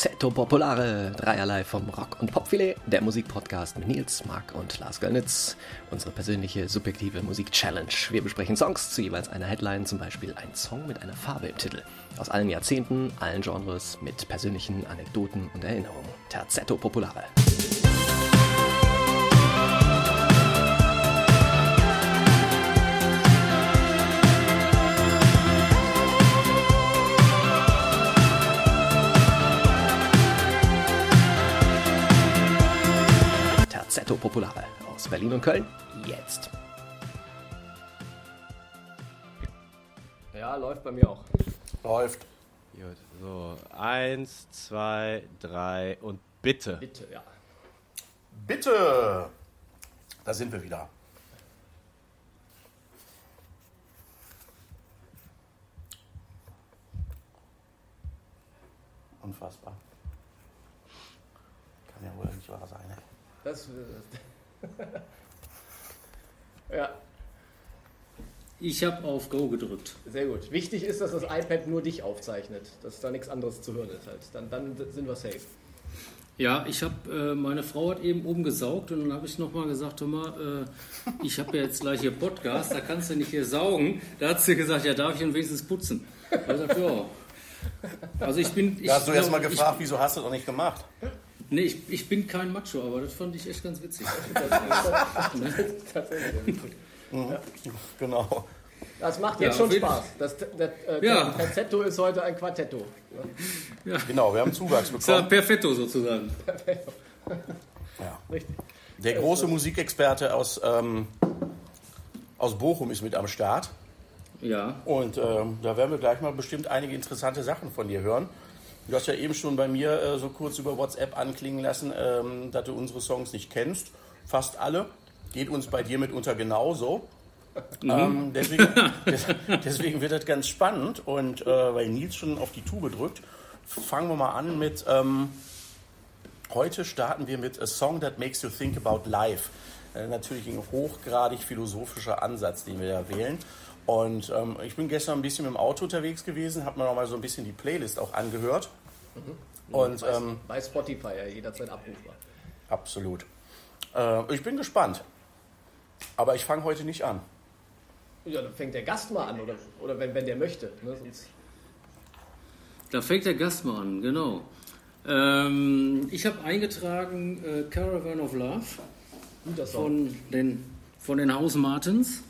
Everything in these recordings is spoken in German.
Terzetto Popolare, dreierlei vom Rock- und Popfilet, der Musikpodcast mit Nils, Mark und Lars Göllnitz. Unsere persönliche subjektive Musik-Challenge. Wir besprechen Songs zu jeweils einer Headline, zum Beispiel ein Song mit einer Farbe im Titel. Aus allen Jahrzehnten, allen Genres, mit persönlichen Anekdoten und Erinnerungen. Terzetto Popolare. Terzetto Popolare aus Berlin und Köln. Jetzt. Ja, läuft bei mir auch. Läuft. Gut, so. Eins, zwei, drei und bitte. Bitte, ja. Bitte! Da sind wir wieder. Unfassbar. Kann ja wohl nicht wahr. Das. ja, Ich habe auf Go gedrückt. sehr gut. Wichtig ist, dass das iPad nur dich aufzeichnet, dass da nichts anderes zu hören ist. Halt. Dann, dann sind wir safe. Ja, ich habe, äh, meine Frau hat eben oben gesaugt und dann habe ich nochmal gesagt, hör mal, äh, ich habe ja jetzt gleich hier Podcast, da kannst du nicht hier saugen. Da hat sie gesagt, ja, darf ich ihn wenigstens putzen? Da ich gesagt, ja. Also ich bin... Ich, Da hast du erst mal ich- gefragt, wieso hast du das noch nicht gemacht? Nee, ich, ich bin kein Macho, aber das fand ich echt ganz witzig. Tatsächlich. Genau. Das macht Ja, jetzt schon auf jeden- Spaß. Das, das äh, Ja. Terzetto ist heute ein Quartetto. Genau, wir haben Zuwachs Das bekommen. perfetto sozusagen. Ja. Richtig. Der große Musikexperte aus, ähm, aus Bochum ist mit am Start. Ja, Und ähm, da werden wir gleich mal bestimmt einige interessante Sachen von dir hören. Du hast ja eben schon bei mir äh, so kurz über WhatsApp anklingen lassen, ähm, dass du unsere Songs nicht kennst. Fast alle. Geht uns bei dir mitunter genauso. Ähm, deswegen, des, deswegen wird das ganz spannend. Und äh, weil Nils schon auf die Tube drückt, fangen wir mal an mit. Ähm, heute starten wir mit A Song That Makes You Think About Life. Äh, natürlich ein hochgradig philosophischer Ansatz, den wir da wählen. Und ähm, ich bin gestern ein bisschen mit dem Auto unterwegs gewesen, habe mir noch mal so ein bisschen die Playlist auch angehört. Und Bei, ähm, bei Spotify ja jederzeit abrufbar. absolut. Äh, ich bin gespannt. Aber ich fange heute nicht an. Ja, dann fängt der Gast mal an, oder, oder wenn, wenn der möchte. Ne? Sonst, da fängt der Gast mal an, genau. Ähm, ich habe eingetragen äh, Caravan of Love. guter Song. von den, von den Haus Martens.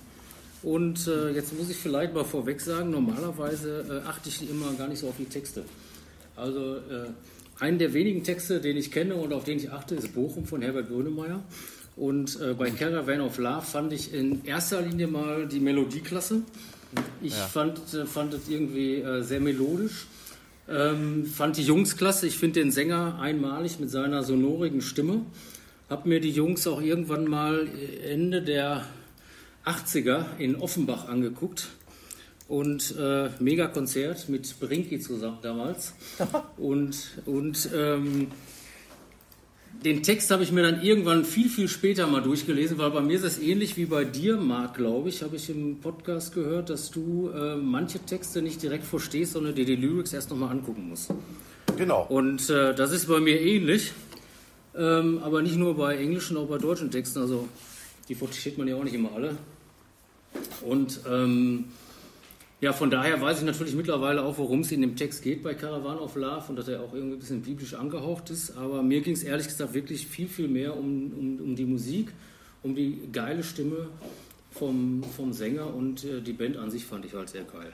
Und äh, jetzt muss ich vielleicht mal vorweg sagen, normalerweise äh, achte ich immer gar nicht so auf die Texte. Also äh, einen der wenigen Texte, den ich kenne und auf den ich achte, ist Bochum von Herbert Grönemeyer. Und äh, bei Caravan of Love fand ich in erster Linie mal die Melodie klasse. Ich fand, äh, fand es irgendwie äh, sehr melodisch. Ähm, fand die Jungs klasse. Ich finde den Sänger einmalig mit seiner sonorigen Stimme. Hab mir die Jungs auch irgendwann mal Ende der 80er in Offenbach angeguckt. Und äh, mega Konzert mit Brinki zusammen damals. und und ähm, den Text habe ich mir dann irgendwann viel, viel später mal durchgelesen, weil bei mir ist es ähnlich wie bei dir, Marc, glaube ich, habe ich im Podcast gehört, dass du äh, manche Texte nicht direkt verstehst, sondern dir die Lyrics erst nochmal angucken musst. Genau. Und äh, das ist bei mir ähnlich, ähm, aber nicht nur bei englischen, auch bei deutschen Texten. Also die versteht man ja auch nicht immer alle. Und ähm, ja, von daher weiß ich natürlich mittlerweile auch, worum es in dem Text geht bei Caravan of Love und dass er auch irgendwie ein bisschen biblisch angehaucht ist. Aber mir ging es ehrlich gesagt wirklich viel, viel mehr um, um, um die Musik, um die geile Stimme vom, vom Sänger und äh, die Band an sich fand ich halt sehr geil.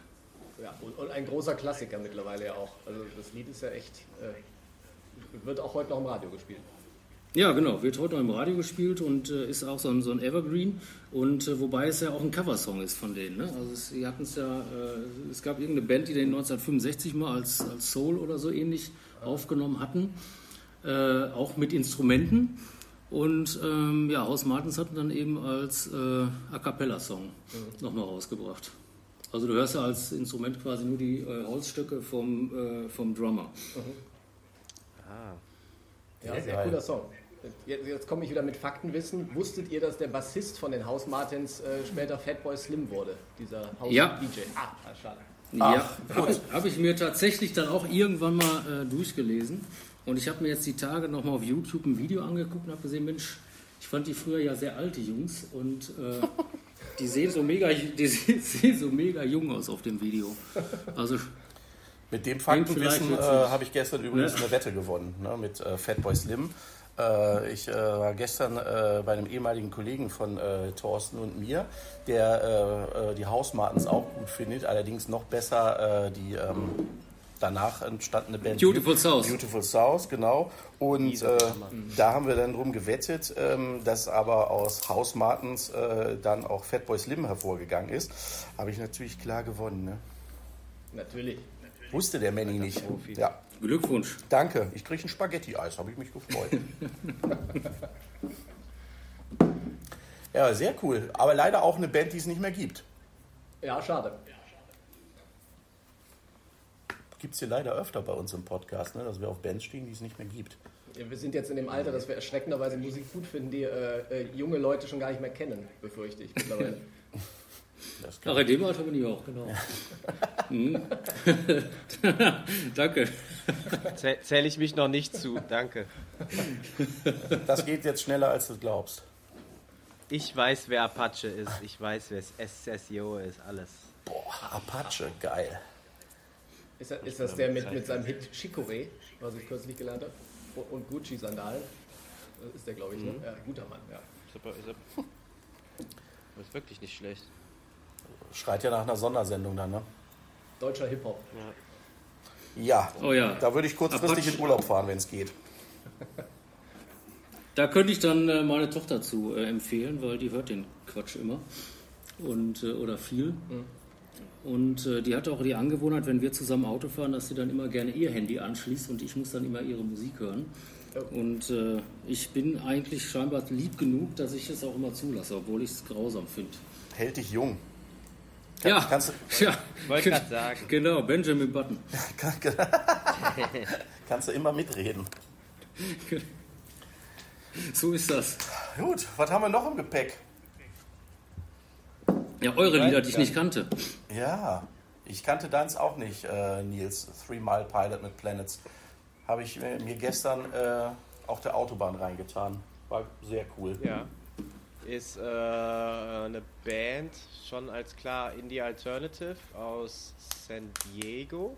Ja, und, und ein großer Klassiker mittlerweile ja auch. Also das Lied ist ja echt. Äh, wird auch heute noch im Radio gespielt. Ja, genau. Wird heute noch im Radio gespielt und äh, ist auch so ein, so ein Evergreen. Und äh, wobei es ja auch ein Coversong ist von denen. Ne? Also es, sie hatten es ja, äh, es gab irgendeine Band, die den 1965 mal als, als Soul oder so ähnlich aufgenommen hatten. Äh, auch mit Instrumenten. Und ähm, ja, Haus Martens hatten dann eben als äh, A Cappella-Song nochmal rausgebracht. Also du hörst ja als Instrument quasi nur die äh, Holzstöcke vom, äh, vom Drummer. Ja, Sehr sehr geil. cooler Song. Jetzt, jetzt komme ich wieder mit Faktenwissen. Wusstet ihr, dass der Bassist von den Haus Martins äh, später Fatboy Slim wurde? Dieser Haus Ja. DJ. Ah, schade. ja, habe hab ich mir tatsächlich dann auch irgendwann mal äh, durchgelesen. Und ich habe mir jetzt die Tage nochmal auf YouTube ein Video angeguckt und habe gesehen, Mensch, ich fand die früher ja sehr alte Jungs und äh, die, sehen so mega, die sehen so mega jung aus auf dem Video. Also mit dem Faktenwissen äh, habe ich gestern übrigens ja. eine Wette gewonnen ne, mit äh, Fatboy Slim. Äh, ich äh, war gestern äh, bei einem ehemaligen Kollegen von Thorsten und mir, der die Hausmartens auch gut findet, allerdings noch besser die ähm, danach entstandene Band Beautiful South. Beautiful South, genau. Und äh, da haben wir dann drum gewettet, ähm, dass aber aus House Martens äh, dann auch Fatboy Slim hervorgegangen ist. Habe ich natürlich klar gewonnen. Ne? Natürlich. Wusste der Manny nicht. Ja. Glückwunsch. Danke. Ich kriege ein Spaghetti-Eis, habe ich mich gefreut. ja, sehr cool. Aber leider auch eine Band, die es nicht mehr gibt. Ja, schade. Gibt es hier leider öfter bei uns im Podcast, ne? dass wir auf Bands stehen, die es nicht mehr gibt. Ja, wir sind jetzt in dem Alter, dass wir erschreckenderweise Musik gut finden, die äh, äh, junge Leute schon gar nicht mehr kennen, befürchte ich mittlerweile. Ach, in dem Alter bin ich auch, genau. Mhm. Danke. Zähle ich mich noch nicht zu, danke. Das geht jetzt schneller, als du glaubst. Ich weiß, wer Apache ist. Ich weiß, wer SSIO ist. Alles. Boah, Apache, geil. Ist das, ist das der mit, mit seinem Hit Chicorée, was ich kürzlich gelernt habe? Und Gucci-Sandalen? Das ist der, glaube ich. Ne? Mhm. Ne? Ja, guter Mann, ja. Ist, aber, ist, aber, ist wirklich nicht schlecht. Schreit ja nach einer Sondersendung dann, ne? Deutscher Hip-Hop. Ja. Ja. Oh ja. Da würde ich kurzfristig in Urlaub fahren, wenn es geht. Da könnte ich dann äh, meine Tochter zu äh, empfehlen, weil die hört den Quatsch immer. Und, äh, oder viel. Mhm. Und äh, die hat auch die Angewohnheit, wenn wir zusammen Auto fahren, dass sie dann immer gerne ihr Handy anschließt und ich muss dann immer ihre Musik hören. Und äh, ich bin eigentlich scheinbar lieb genug, dass ich es auch immer zulasse, obwohl ich es grausam finde. Hält dich jung. Kann, ja, kannst du, ja, wollte gerade sagen. Genau, Benjamin Button. kannst du immer mitreden. So ist das. Gut, was haben wir noch im Gepäck? Ja, eure Lieder, die ich nicht kannte. Ja, ich kannte deins auch nicht, äh, Nils. Three Mile Pilot mit Planets. Habe ich mir gestern äh, auf der Autobahn reingetan. War sehr cool. Ja. Ist äh, eine Band, schon als klar Indie Alternative aus San Diego.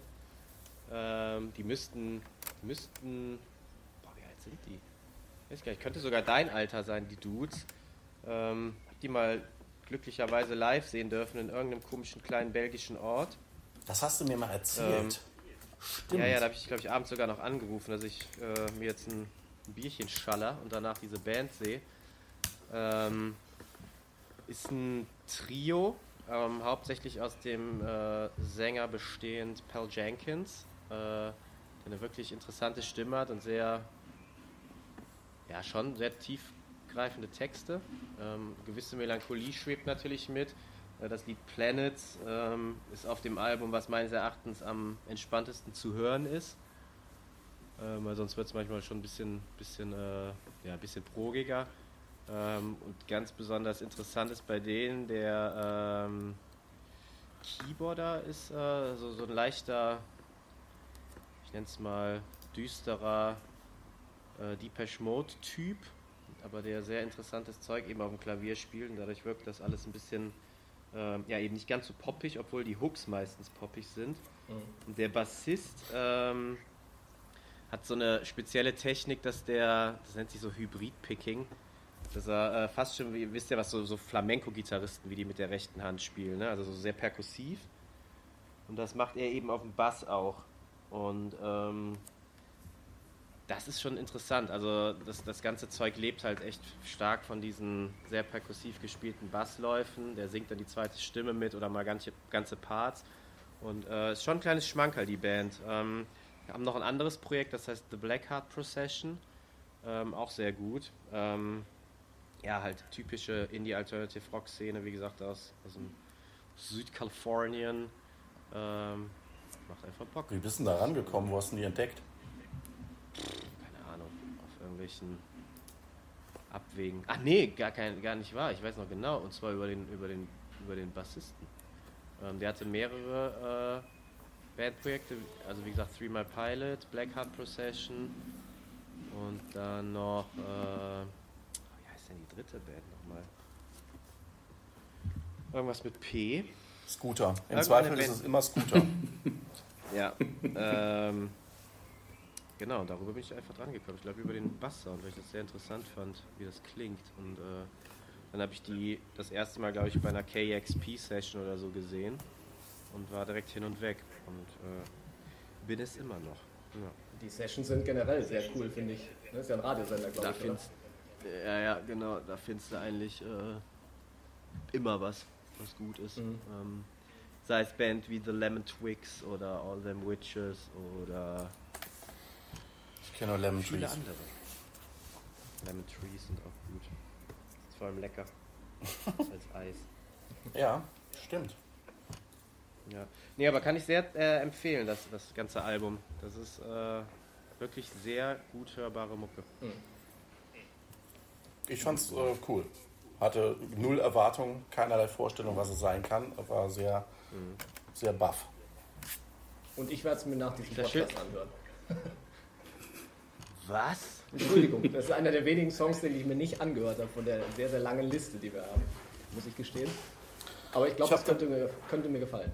Ähm, die müssten, müssten, boah, wie alt sind die? Ich weiß gar nicht, könnte sogar dein Alter sein, die Dudes. Ähm, hab die mal glücklicherweise live sehen dürfen in irgendeinem komischen kleinen belgischen Ort. Das hast du mir mal erzählt. Ähm, Stimmt. Ja, ja, da habe ich, glaube ich, abends sogar noch angerufen, dass ich äh, mir jetzt ein, ein, Bierchen schaller und danach diese Band sehe. Ähm, ist ein Trio, ähm, hauptsächlich aus dem äh, Sänger bestehend Pal Jenkins, äh, der eine wirklich interessante Stimme hat und sehr, ja, schon sehr tief tiefgreifende Texte. Ähm, gewisse Melancholie schwebt natürlich mit. Äh, das Lied Planets ähm, ist auf dem Album, was meines Erachtens am entspanntesten zu hören ist. Ähm, weil sonst wird es manchmal schon ein bisschen, bisschen, äh, ja, ein bisschen progiger. Ähm, und ganz besonders interessant ist bei denen, der ähm, Keyboarder ist äh, so, so ein leichter, ich nenne es mal düsterer äh, Depeche Mode Typ aber der sehr interessantes Zeug eben auf dem Klavier spielt und dadurch wirkt das alles ein bisschen, ähm, ja, eben nicht ganz so poppig, obwohl die Hooks meistens poppig sind. Mhm. Und der Bassist ähm, hat so eine spezielle Technik, dass der, das nennt sich so Hybrid-Picking, dass er äh, fast schon, wie, wisst ihr was, so, so Flamenco-Gitarristen, wie die mit der rechten Hand spielen, ne? also so sehr perkussiv. Und das macht er eben auf dem Bass auch. Und ähm, das ist schon interessant. Also das, das ganze Zeug lebt halt echt stark von diesen sehr perkussiv gespielten Bassläufen. Der singt dann die zweite Stimme mit oder mal ganze, ganze Parts. Und äh, ist schon ein kleines Schmankerl, die Band. Ähm, wir haben noch ein anderes Projekt, das heißt The Blackheart Procession. Ähm, auch sehr gut. Ähm, ja, halt typische Indie-Alternative-Rock-Szene, wie gesagt, aus, aus dem Südkalifornien. Ähm, macht einfach Bock. Wie bist du da rangekommen? Wo hast du die entdeckt? keine Ahnung, auf irgendwelchen Abwägen. Ach nee, gar, kein, gar nicht wahr. Ich weiß noch genau. Und zwar über den, über den, über den Bassisten. Ähm, der hatte mehrere äh, Bandprojekte, also wie gesagt Three My Pilot, Black Heart Procession und dann noch, äh, heißt denn die dritte Band nochmal? Irgendwas mit P. Scooter. Im Zweifel Band. ist es immer Scooter. ja. Ähm, genau, darüber bin ich einfach dran gekommen. Ich glaube über den Basssound, weil ich das sehr interessant fand, wie das klingt. Und äh, dann habe ich die das erste Mal, glaube ich, bei einer KXP-Session oder so gesehen und war direkt hin und weg. Und äh, bin es immer noch. Ja. Die Sessions sind generell sehr cool, finde ich. Das ist ja ein Radiosender, glaube ich. Findest, ja, ja, genau. Da findest du eigentlich äh, immer was, was gut ist. Mhm. Ähm, sei es Band wie The Lemon Twigs oder All Them Witches oder. Ich kenne nur Lemon viele Trees. andere. Lemon Trees sind auch gut. Ist vor allem lecker. Als Eis. Ja, stimmt. Ja. Nee, aber kann ich sehr äh, empfehlen, das, das ganze Album. Das ist äh, wirklich sehr gut hörbare Mucke. Mhm. Ich fand's äh, cool. Hatte null Erwartungen, keinerlei Vorstellung, was es sein kann. War sehr, mhm. sehr baff. Und ich werde es mir nach diesem Podcast anhören. Was? Entschuldigung, das ist einer der wenigen Songs, den ich mir nicht angehört habe von der sehr, sehr langen Liste, die wir haben. Muss ich gestehen. Aber ich glaube, das könnte mir, könnte mir gefallen.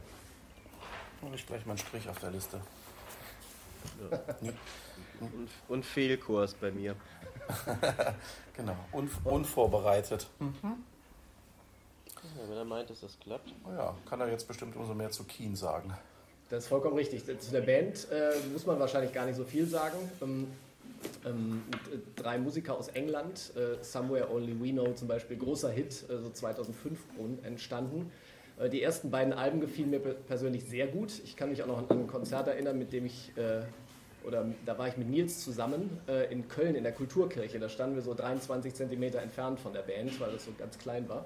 Ich spreche mal einen Strich auf der Liste. Ja. Und, und, Fehlkurs bei mir. genau, Un, unvorbereitet. Mhm. Ja, wenn er meint, dass das klappt. Oh ja, kann er jetzt bestimmt umso mehr zu Keen sagen. Das ist vollkommen richtig. Zu der Band äh, muss man wahrscheinlich gar nicht so viel sagen. Ähm, ähm, äh, drei Musiker aus England, äh, Somewhere Only We Know zum Beispiel, großer Hit, äh, so 2005 entstanden. Äh, die ersten beiden Alben gefielen mir persönlich sehr gut. Ich kann mich auch noch an ein Konzert erinnern, mit dem ich, äh, oder da war ich mit Nils zusammen äh, in Köln in der Kulturkirche. Da standen wir so 23 Zentimeter entfernt von der Band, weil das so ganz klein war.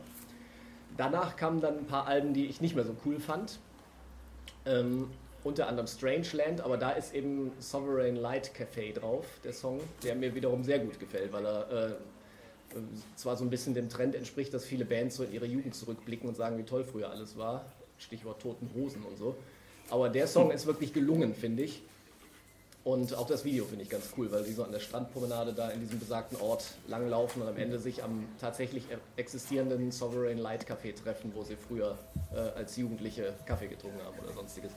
Danach kamen dann ein paar Alben, die ich nicht mehr so cool fand. Ähm, unter anderem Strangeland, aber da ist eben Sovereign Light Café drauf, der Song, der mir wiederum sehr gut gefällt, weil er äh, zwar so ein bisschen dem Trend entspricht, dass viele Bands so in ihre Jugend zurückblicken und sagen, wie toll früher alles war. Stichwort Toten Hosen und so. Aber der Song ist wirklich gelungen, finde ich. Und auch das Video finde ich ganz cool, weil sie so an der Strandpromenade da in diesem besagten Ort langlaufen und am Ende sich am tatsächlich existierenden Sovereign Light Café treffen, wo sie früher äh, als Jugendliche Kaffee getrunken haben oder sonstiges.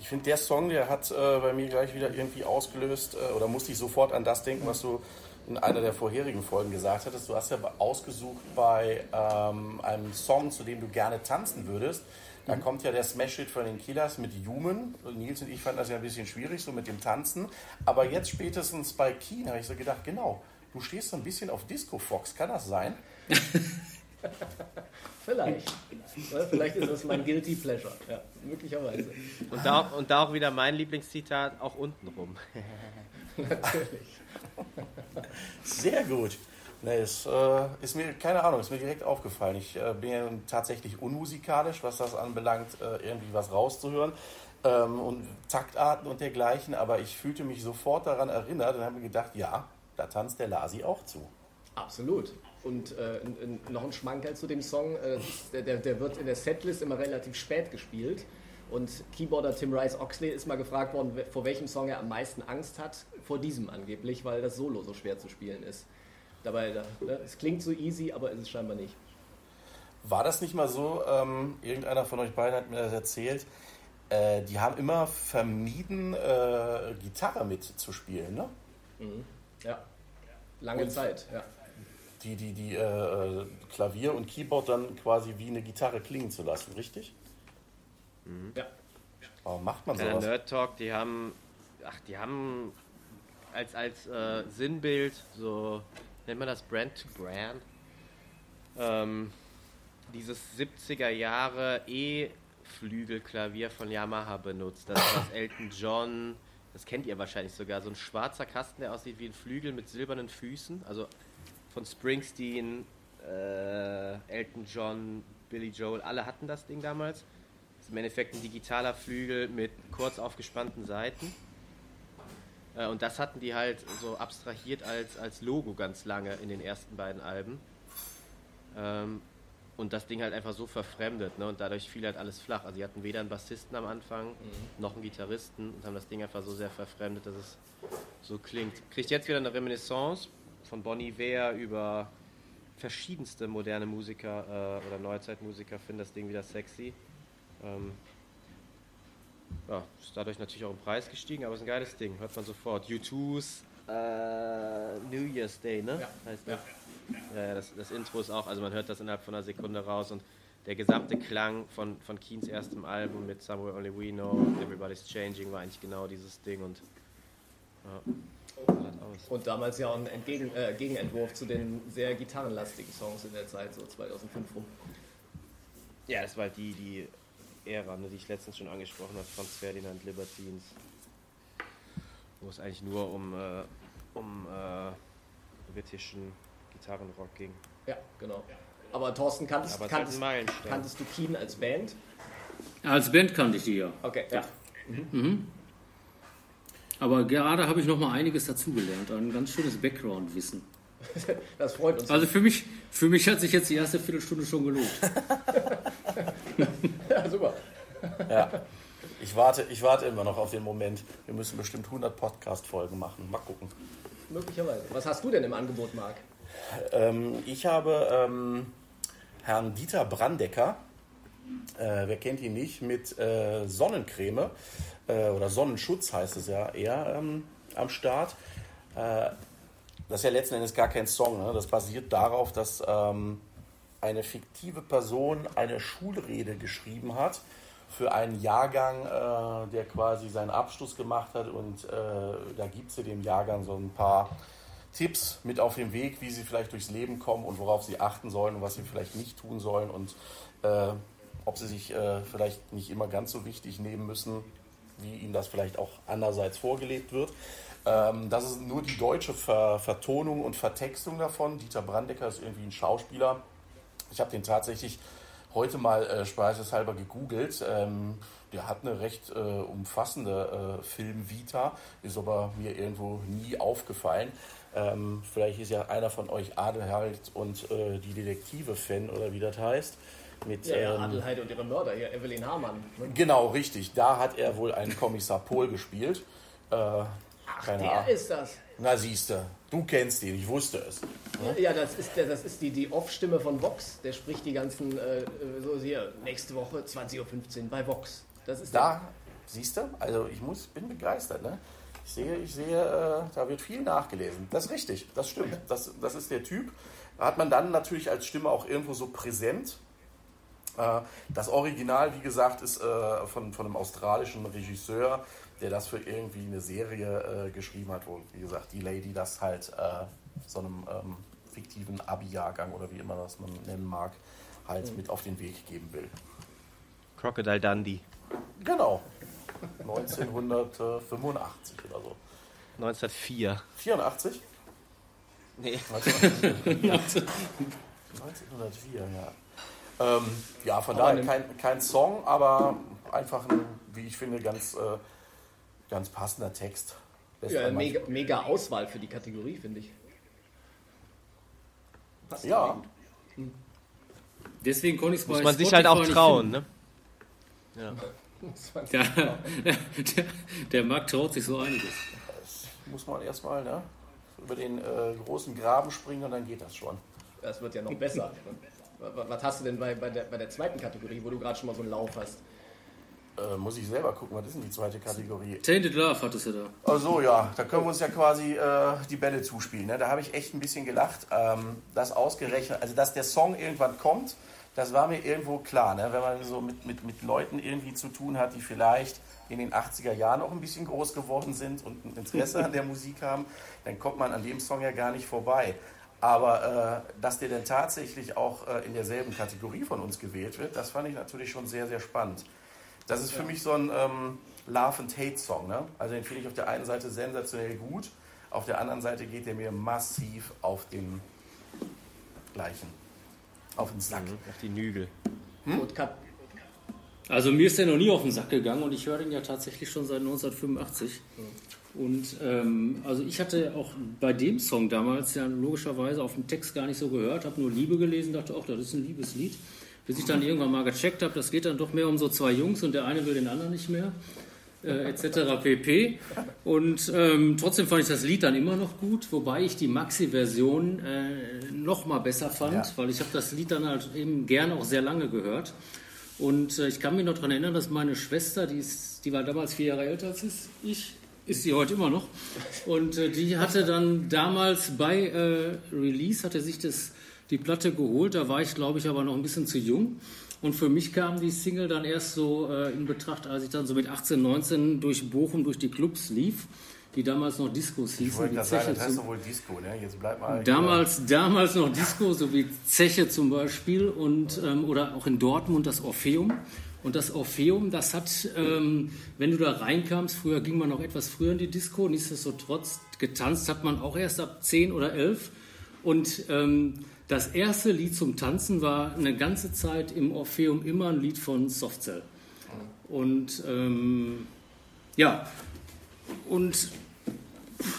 Ich finde, der Song, der hat äh, bei mir gleich wieder irgendwie ausgelöst, äh, oder musste ich sofort an das denken, was du in einer der vorherigen Folgen gesagt hattest. Du hast ja ausgesucht bei ähm, einem Song, zu dem du gerne tanzen würdest. Da mhm. kommt ja der Smash-Hit von den Killers mit Human. Nils und ich fanden das ja ein bisschen schwierig, so mit dem Tanzen. Aber jetzt spätestens bei Keen habe ich so gedacht, genau, du stehst so ein bisschen auf Disco Fox. Kann das sein? Vielleicht. Vielleicht ist das mein Guilty Pleasure. Ja, möglicherweise. Und da, und da auch wieder mein Lieblingszitat, auch unten rum. Natürlich. Sehr gut. Nee, es äh, ist mir, keine Ahnung, ist mir direkt aufgefallen. Ich äh, bin ja tatsächlich unmusikalisch, was das anbelangt, äh, irgendwie was rauszuhören ähm, und Taktarten und dergleichen, aber ich fühlte mich sofort daran erinnert und habe mir gedacht, ja, da tanzt der Lasi auch zu. Absolut. Und äh, noch ein Schmankerl zu dem Song, äh, der, der, der wird in der Setlist immer relativ spät gespielt. Und Keyboarder Tim Rice Oxley ist mal gefragt worden, vor welchem Song er am meisten Angst hat. Vor diesem angeblich, weil das Solo so schwer zu spielen ist. Dabei, ne, es klingt so easy, aber ist es scheinbar nicht. War das nicht mal so, ähm, irgendeiner von euch beiden hat mir das erzählt, äh, die haben immer vermieden, äh, Gitarre mitzuspielen, ne? Mhm. Ja, lange und Zeit, ja. Die, die, die äh, Klavier und Keyboard dann quasi wie eine Gitarre klingen zu lassen, richtig? Mhm. Ja. Warum macht man sowas? Der Nerd Talk, die haben, ach, die haben als, als äh, Sinnbild, so nennt man das Brand to Brand, ähm, dieses 70er Jahre E-Flügelklavier von Yamaha benutzt. Das, was Elton John, das kennt ihr wahrscheinlich sogar, so ein schwarzer Kasten, der aussieht wie ein Flügel mit silbernen Füßen, also von Springsteen, äh, Elton John, Billy Joel, alle hatten das Ding damals. Im Endeffekt ein digitaler Flügel mit kurz aufgespannten Seiten. Äh, und das hatten die halt so abstrahiert als, als Logo ganz lange in den ersten beiden Alben. Ähm, und das Ding halt einfach so verfremdet, ne? Und dadurch fiel halt alles flach. Also, die hatten weder einen Bassisten am Anfang mhm. noch einen Gitarristen und haben das Ding einfach so sehr verfremdet, dass es so klingt. Kriegt jetzt wieder eine Reminiscence von Bonnie Ware über verschiedenste moderne Musiker äh, oder Neuzeitmusiker finden das Ding wieder sexy. Ähm, ja, ist dadurch natürlich auch im Preis gestiegen, aber es ist ein geiles Ding, hört man sofort. U2's äh, New Year's Day, ne? Ja. Heißt das? Ja. ja das, das, Intro ist auch, also man hört das innerhalb von einer Sekunde raus und der gesamte Klang von, von Keens erstem Album mit Somewhere Only We Know, Everybody's Changing war eigentlich genau dieses Ding und ja. Und damals ja auch ein Entgegen, äh, Gegenentwurf zu den sehr gitarrenlastigen Songs in der Zeit, so 2005 rum. Ja, das war halt die, die Ära, ne, die ich letztens schon angesprochen habe, Franz Ferdinand Libertines. Wo es eigentlich nur um, äh, um äh, britischen Gitarrenrock ging. Ja, genau. Aber Thorsten, kanntest, Aber kanntest, kanntest du Keen als Band? Als Band kannte ich die ja. Okay, ja. Mhm. Mhm. Aber gerade habe ich noch mal einiges dazugelernt, ein ganz schönes Background-Wissen. Das freut uns. Also für mich, für mich hat sich jetzt die erste Viertelstunde schon gelohnt. ja. Ich warte, ich warte immer noch auf den Moment. Wir müssen bestimmt 100 Podcast-Folgen machen. Mal gucken. Möglicherweise. Was hast du denn im Angebot, Marc? Ähm, ich habe ähm, Herrn Dieter Brandecker, äh, wer kennt ihn nicht, mit äh, Sonnencreme äh, oder Sonnenschutz heißt es ja eher ähm, am Start. Äh, das ist ja letzten Endes gar kein Song. Ne? Das basiert darauf, dass ähm, eine fiktive Person eine Schulrede geschrieben hat für einen Jahrgang, äh, der quasi seinen Abschluss gemacht hat. Und äh, da gibt sie dem Jahrgang so ein paar Tipps mit auf den Weg, wie sie vielleicht durchs Leben kommen und worauf sie achten sollen und was sie vielleicht nicht tun sollen und äh, ob sie sich äh, vielleicht nicht immer ganz so wichtig nehmen müssen, wie ihnen das vielleicht auch andererseits vorgelebt wird. Ähm, das ist nur die deutsche Ver Vertonung und Vertextung davon. Dieter Brandecker ist irgendwie ein Schauspieler. Ich habe den tatsächlich heute mal äh, spaßeshalber gegoogelt. Ähm, der hat eine recht äh, umfassende äh, Filmvita, ist aber mir irgendwo nie aufgefallen. Ähm, vielleicht ist ja einer von euch Adelheid und äh, die Detektive-Fan oder wie das heißt. Mit, ja, ja, ähm, Adelheid und ihre Mörder hier, Evelyn Hamann. Ne? Genau, richtig. Da hat er wohl einen Kommissar Pohl gespielt. Äh, Ach, der Ahnung. ist das. Na siehst du, du kennst ihn, ich wusste es. Ne? Ja, das ist, das ist die, die Off-Stimme von Vox. Der spricht die ganzen, äh, so hier, nächste Woche 20.15 Uhr bei Vox. Das ist da, siehst du, also ich muss, bin begeistert. Ne? Ich sehe, ich sehe äh, da wird viel nachgelesen. Das ist richtig, das stimmt. Das, das ist der Typ. Da hat man dann natürlich als Stimme auch irgendwo so präsent. Äh, das Original, wie gesagt, ist äh, von, von einem australischen Regisseur, der das für irgendwie eine Serie äh, geschrieben hat, wo, wie gesagt, die Lady das halt so einem ähm, fiktiven Abi-Jahrgang oder wie immer das man nennen mag, halt mhm. mit auf den Weg geben will. Crocodile Dundee. Genau. 1985 oder so. 1904. 84? Nee. 1904, ja. Ähm, ja, von daher kein, kein Song, aber einfach ein, wie ich finde, ganz, äh, ganz passender Text. ja, mega, mega, Auswahl für die Kategorie, finde ich. Passt ja. Hm. Deswegen konnte ich es Muss man sich halt auch trauen, ne? Ja. Der, der, der Markt traut sich so einiges. Das muss man erstmal ne? über den äh, großen Graben springen und dann geht das schon. Das wird ja noch besser. Was hast du denn bei, bei, der, bei der zweiten Kategorie, wo du gerade schon mal so einen Lauf hast? Äh, muss ich selber gucken, was ist denn die zweite Kategorie? Tainted Love hattest du da. So, ja, da können wir uns ja quasi äh, die Bälle zuspielen. Ne? Da habe ich echt ein bisschen gelacht, ähm, das ausgerechnet, also dass der Song irgendwann kommt, das war mir irgendwo klar. Ne? Wenn man so mit, mit, mit Leuten irgendwie zu tun hat, die vielleicht in den 80er Jahren auch ein bisschen groß geworden sind und ein Interesse an der Musik haben, dann kommt man an dem Song ja gar nicht vorbei. Aber äh, dass der denn tatsächlich auch äh, in derselben Kategorie von uns gewählt wird, das fand ich natürlich schon sehr, sehr spannend. Das ist für mich so ein ähm, Love and Hate Song. Ne? Also den finde ich auf der einen Seite sensationell gut, auf der anderen Seite geht der mir massiv auf den gleichen, auf den Sack. Mhm, auf die Nügel. Hm? Also mir ist der noch nie auf den Sack gegangen und ich höre den ja tatsächlich schon seit 1985. Und ähm, also ich hatte auch bei dem Song damals ja logischerweise auf dem Text gar nicht so gehört, habe nur Liebe gelesen, dachte, ach, das ist ein Liebeslied. Bis ich dann irgendwann mal gecheckt habe, das geht dann doch mehr um so zwei Jungs und der eine will den anderen nicht mehr, äh, etc. pp. Und ähm, trotzdem fand ich das Lied dann immer noch gut, wobei ich die Maxi-Version äh, noch mal besser fand, Ja. weil ich habe das Lied dann halt eben gerne auch sehr lange gehört. Und äh, ich kann mich noch daran erinnern, dass meine Schwester, die, ist, die war damals vier Jahre älter als ich, ist sie heute immer noch. Und äh, die hatte dann damals bei äh, Release, hatte sich das, die Platte geholt. Da war ich, glaube ich, aber noch ein bisschen zu jung. Und für mich kam die Single dann erst so äh, in Betracht, als ich dann so mit 18, 19 durch Bochum, durch die Clubs lief, die damals noch Discos Ich hießen. wollte die gerade sagen, Zeche das heißt wohl Disco, ne? Jetzt bleib mal. Damals, damals noch Disco, so wie Zeche zum Beispiel und, ähm, oder auch in Dortmund das Orpheum. Und das Orpheum, das hat, ähm, wenn du da reinkamst, früher ging man noch etwas früher in die Disco, nichtsdestotrotz getanzt hat man auch erst ab 10 oder 11. Und ähm, das erste Lied zum Tanzen war eine ganze Zeit im Orpheum immer ein Lied von Softcell. Und ähm, ja, und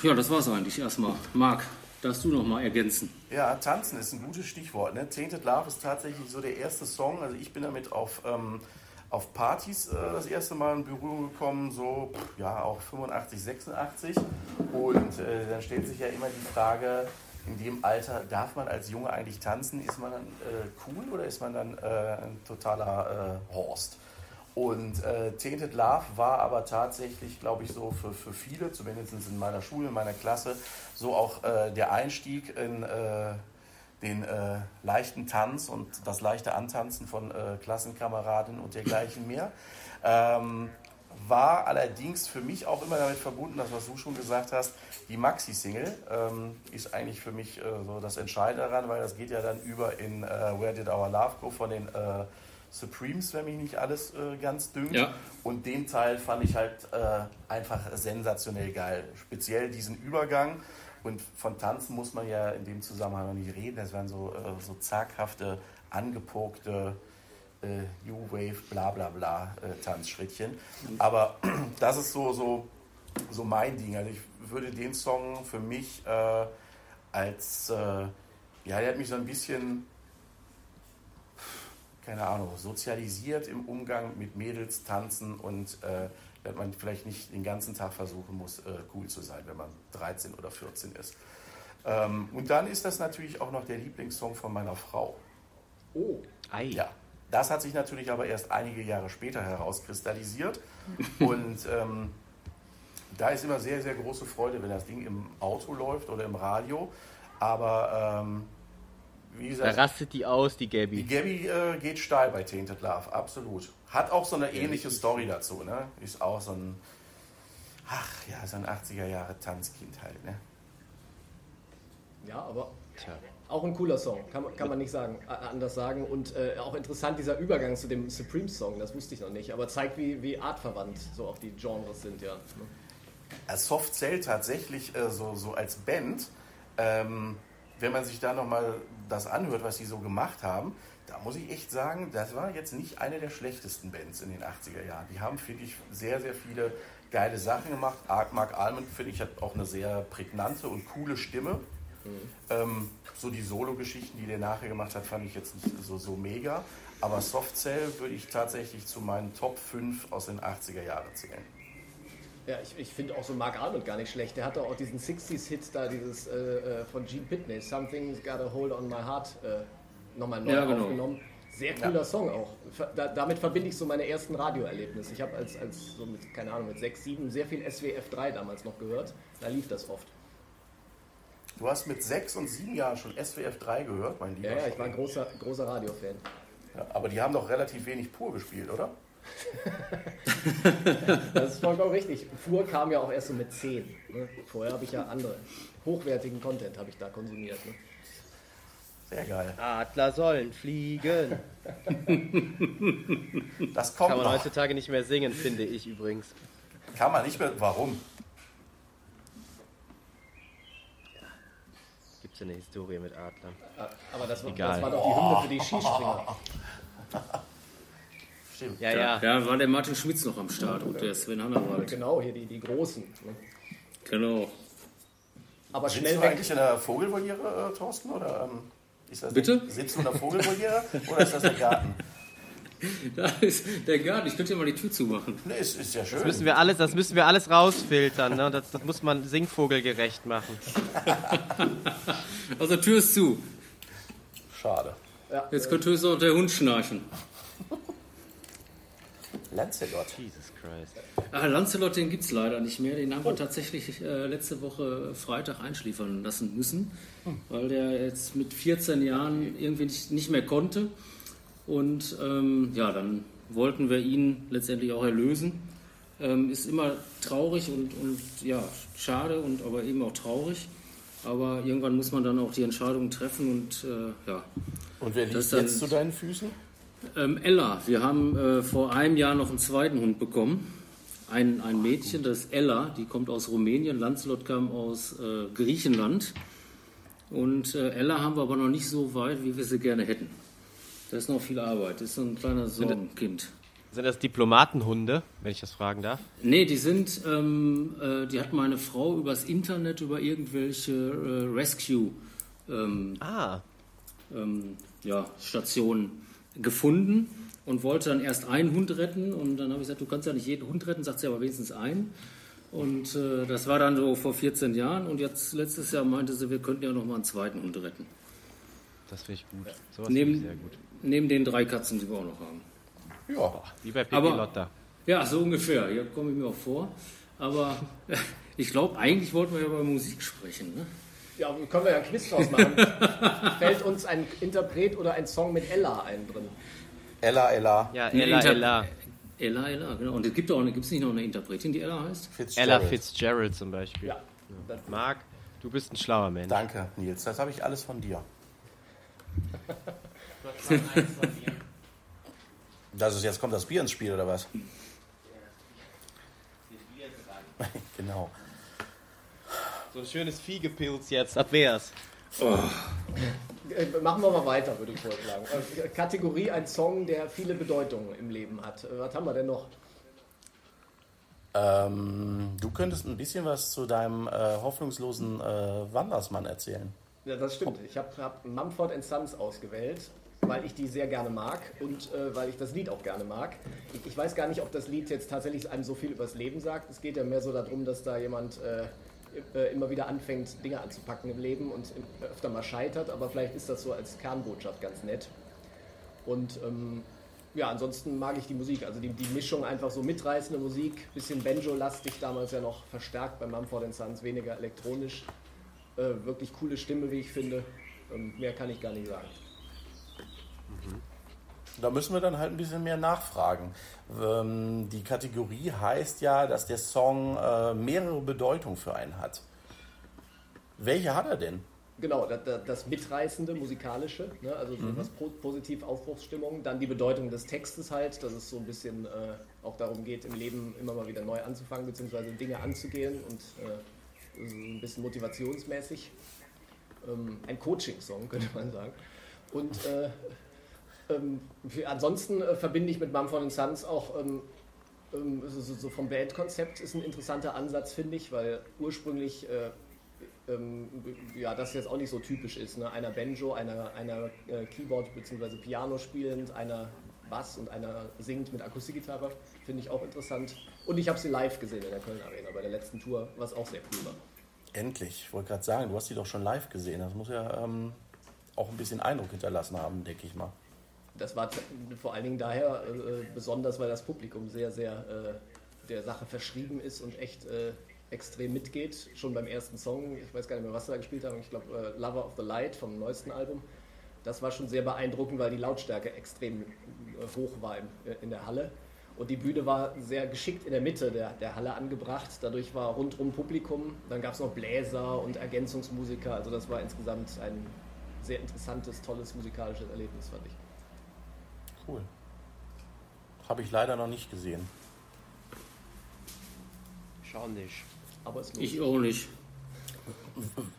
ja, das war es eigentlich erstmal. Marc, darfst du noch mal ergänzen? Ja, tanzen ist ein gutes Stichwort. Ne? Tainted Love ist tatsächlich so der erste Song. Also ich bin damit auf, ähm, auf Partys äh, das erste Mal in Berührung gekommen, so ja auch 85, 86. Und äh, dann stellt sich ja immer die Frage, in dem Alter darf man als Junge eigentlich tanzen? Ist man dann äh, cool oder ist man dann äh, ein totaler äh, Horst? Und äh, Tainted Love war aber tatsächlich, glaube ich, so für, für viele, zumindest in meiner Schule, in meiner Klasse, so auch äh, der Einstieg in äh, den äh, leichten Tanz und das leichte Antanzen von Klassenkameraden und dergleichen mehr. Ähm, war allerdings für mich auch immer damit verbunden, das was du schon gesagt hast, die Maxi-Single ähm, ist eigentlich für mich äh, so das Entscheidende daran, weil das geht ja dann über in äh, Where Did Our Love Go von den äh, Supremes, wenn mich nicht alles äh, ganz düngt. Ja. Und den Teil fand ich halt äh, einfach sensationell geil. Speziell diesen Übergang. Und von Tanzen muss man ja in dem Zusammenhang noch nicht reden. Das waren so, äh, so zaghafte, angepokte äh, New Wave, bla bla bla äh, Tanzschrittchen. Aber das ist so, so, so mein Ding. Also ich würde den Song für mich äh, als, äh, ja, der hat mich so ein bisschen keine Ahnung, sozialisiert im Umgang mit Mädels, tanzen und äh, dass man vielleicht nicht den ganzen Tag versuchen muss, äh, cool zu sein, wenn man 13 oder 14 ist. Ähm, und dann ist das natürlich auch noch der Lieblingssong von meiner Frau. Oh, Ei. Ja, das hat sich natürlich aber erst einige Jahre später herauskristallisiert. Und ähm, da ist immer sehr, sehr große Freude, wenn das Ding im Auto läuft oder im Radio. Aber ähm, wie Da gesagt, rastet die aus, die die Gabby. Gabby äh, geht steil bei Tainted Love, absolut. Hat auch so eine ähnliche richtig. Story dazu, ne? Ist auch so ein, ach ja, so ein 80er Jahre Tanzkind halt, ne? ja, aber Tja. Auch ein cooler Song, kann man, kann man nicht sagen, anders sagen. Und äh, auch interessant dieser Übergang zu dem Supreme-Song, das wusste ich noch nicht, aber zeigt, wie, wie artverwandt so auch die Genres sind, ja. ne? Als Soft Cell tatsächlich äh, so, so als Band, ähm, wenn man sich da nochmal das anhört, was sie so gemacht haben, da muss ich echt sagen, das war jetzt nicht eine der schlechtesten Bands in den 80er Jahren. Die haben, finde ich, sehr, sehr viele geile Sachen gemacht. Ar- Mark Almond, finde ich, hat auch eine sehr prägnante und coole Stimme. Ähm, so die Solo-Geschichten, die der nachher gemacht hat, fand ich jetzt nicht so, so mega. Aber Soft Cell würde ich tatsächlich zu meinen Top 5 aus den 80er Jahren zählen. Ja, ich, ich finde auch so Mark Almond gar nicht schlecht. Der hatte auch diesen 60s-Hit da, dieses äh, äh, von Gene Pitney, Something's Got a Hold on My Heart, äh, nochmal neu Ja, genau. aufgenommen. Sehr cooler Song auch. Da, damit verbinde ich so meine ersten Radioerlebnisse. Ich habe als, als so mit, keine Ahnung, mit 6, 7 sehr viel SWF 3 damals noch gehört. Da lief das oft. Du hast mit sechs und sieben Jahren schon SWF 3 gehört, mein Lieber. Ja, ja, ich war ein großer, großer Radiofan. Ja, aber die haben doch relativ wenig pur gespielt, oder? Das ist vollkommen richtig. Fuhr kam ja auch erst so mit 10. Ne? Vorher habe ich ja andere, hochwertigen Content habe ich da konsumiert. Ne? Sehr geil. Adler sollen fliegen. Das kommt Kann man noch. heutzutage nicht mehr singen, finde ich übrigens. Kann man nicht mehr. Warum? Es eine Historie mit Adlern? Aber das war, Egal. das war doch die Hymne für die Skispringer. stimmt. Ja, ja. Da war der Martin Schmitz noch am Start und der Sven Hannawald. Genau, hier die, die Großen. Ne? Genau. Aber Sitzt schnell du weg. eigentlich in der Vogelvoliere, äh, Thorsten? Oder, ähm, ist das Bitte? Sitzt du in der Vogelvoliere oder ist das der Garten? Da ist der Garten. Ich könnte ja mal die Tür zumachen. Ne, ist, ist ja schön. Das müssen wir alles, das müssen wir alles rausfiltern. Ne? Das, das muss man singvogelgerecht machen. Also Tür ist zu. Schade. Jetzt könnte höchstens auch der Hund schnarchen. Lancelot. Jesus Christ. Ah, Lancelot, den gibt es leider nicht mehr. Den haben wir tatsächlich äh, letzte Woche Freitag einschliefern lassen müssen, weil der jetzt mit 14 Jahren irgendwie nicht, nicht mehr konnte. Und ähm, ja, dann wollten wir ihn letztendlich auch erlösen. Ähm, ist immer traurig und, und ja, schade und aber eben auch traurig. Aber irgendwann muss man dann auch die Entscheidung treffen und äh, ja, Und wer liegt dann- jetzt zu deinen Füßen? ähm, Ella, wir haben äh, vor einem Jahr noch einen zweiten Hund bekommen. Ein, ein Mädchen, das ist Ella, die kommt aus Rumänien. Lancelot kam aus äh, Griechenland. Und äh, Ella haben wir aber noch nicht so weit, wie wir sie gerne hätten. Da ist noch viel Arbeit. Das ist so ein kleiner Sorgenkind. Sind das Diplomatenhunde, wenn ich das fragen darf? Nee, die sind, ähm, äh, die hat meine Frau übers Internet über irgendwelche äh, Rescue ähm, Ah, ähm, ja, Station gefunden und wollte dann erst einen Hund retten und dann habe ich gesagt, du kannst ja nicht jeden Hund retten, sagt sie aber wenigstens einen. Und äh, das war dann so vor 14 Jahren und jetzt letztes Jahr meinte sie, wir könnten ja noch mal einen zweiten Hund retten. das finde ich gut. Sowas finde ich sehr gut. Neben den drei Katzen, die wir auch noch haben. Ja. Wie bei Aber- Lotta. Ja, so ungefähr. Hier komme ich mir auch vor. Aber ich glaube, eigentlich wollten wir ja über Musik sprechen. Ne? Ja, können wir ja ein Quiz draus machen. Fällt uns ein Interpret oder ein Song mit Ella ein drin? Ella, Ella. Ja, Ella, Inter- Ella. Ella, Ella, genau. Und es gibt auch, es nicht noch eine Interpretin, die Ella heißt? Ella Fitzgerald. Fitzgerald zum Beispiel. Ja. Dann, Marc, du bist ein schlauer Mensch. Danke, Nils. Das habe ich alles von dir. Das ist jetzt kommt das Bier ins Spiel oder was? genau. So ein schönes Viehgepilz jetzt. Ab wär's. äh, machen wir mal weiter, würde ich vorschlagen. Äh, Kategorie ein Song, der viele Bedeutungen im Leben hat. Äh, Was haben wir denn noch? Ähm, du könntest ein bisschen was zu deinem äh, hoffnungslosen äh, Wandersmann erzählen. Ja, das stimmt. Ich habe hab Mumford Sons ausgewählt, weil ich die sehr gerne mag und äh, weil ich das Lied auch gerne mag. Ich, ich weiß gar nicht, ob das Lied jetzt tatsächlich einem so viel übers Leben sagt. Es geht ja mehr so darum, dass da jemand äh, äh, immer wieder anfängt, Dinge anzupacken im Leben und im- öfter mal scheitert, aber vielleicht ist das so als Kernbotschaft ganz nett. Und ähm, ja, ansonsten mag ich die Musik, also die, die Mischung einfach so mitreißende Musik, bisschen Banjo-lastig, damals ja noch verstärkt bei Mumford Sons, weniger elektronisch. Äh, wirklich coole Stimme, wie ich finde. Ähm, mehr kann ich gar nicht sagen. Da müssen wir dann halt ein bisschen mehr nachfragen. Ähm, die Kategorie heißt ja, dass der Song äh, mehrere Bedeutungen für einen hat. Welche hat er denn? Genau, das, das- Mitreißende, Musikalische, ne? also so was po positiv Aufbruchsstimmung. Dann die Bedeutung des Textes halt, dass es so ein bisschen äh, auch darum geht, im Leben immer mal wieder neu anzufangen, beziehungsweise Dinge anzugehen und äh, so ein bisschen motivationsmäßig. Ähm, ein Coaching-Song, könnte man sagen. Und äh, ähm, ansonsten äh, verbinde ich mit Mumford Sons auch ähm, ähm, so, so- vom Bandkonzept ist ein interessanter Ansatz, finde ich, weil ursprünglich äh, ähm, ja, das jetzt auch nicht so typisch ist. Ne? Einer Banjo, einer, einer äh, Keyboard bzw. Piano spielend, einer Bass und einer singt mit Akustikgitarre. Finde ich auch interessant. Und ich habe sie live gesehen in der Köln Arena bei der letzten Tour, was auch sehr cool war. Endlich, ich wollte gerade sagen, du hast die doch schon live gesehen. Das muss ja ähm, auch ein bisschen Eindruck hinterlassen haben, denke ich mal. Das war vor allen Dingen daher äh, besonders, weil das Publikum sehr, sehr äh, der Sache verschrieben ist und echt äh, extrem mitgeht. Schon beim ersten Song, ich weiß gar nicht mehr, was wir da gespielt haben, ich glaube äh, Lover of the Light vom neuesten Album. Das war schon sehr beeindruckend, weil die Lautstärke extrem äh, hoch war im, äh, in der Halle. Und die Bühne war sehr geschickt in der Mitte der, der Halle angebracht. Dadurch war rundrum Publikum. Dann gab es noch Bläser und Ergänzungsmusiker. Also das war insgesamt ein sehr interessantes, tolles musikalisches Erlebnis, fand ich. Cool. Habe ich leider noch nicht gesehen. Schau nicht. Aber es Ich auch nicht.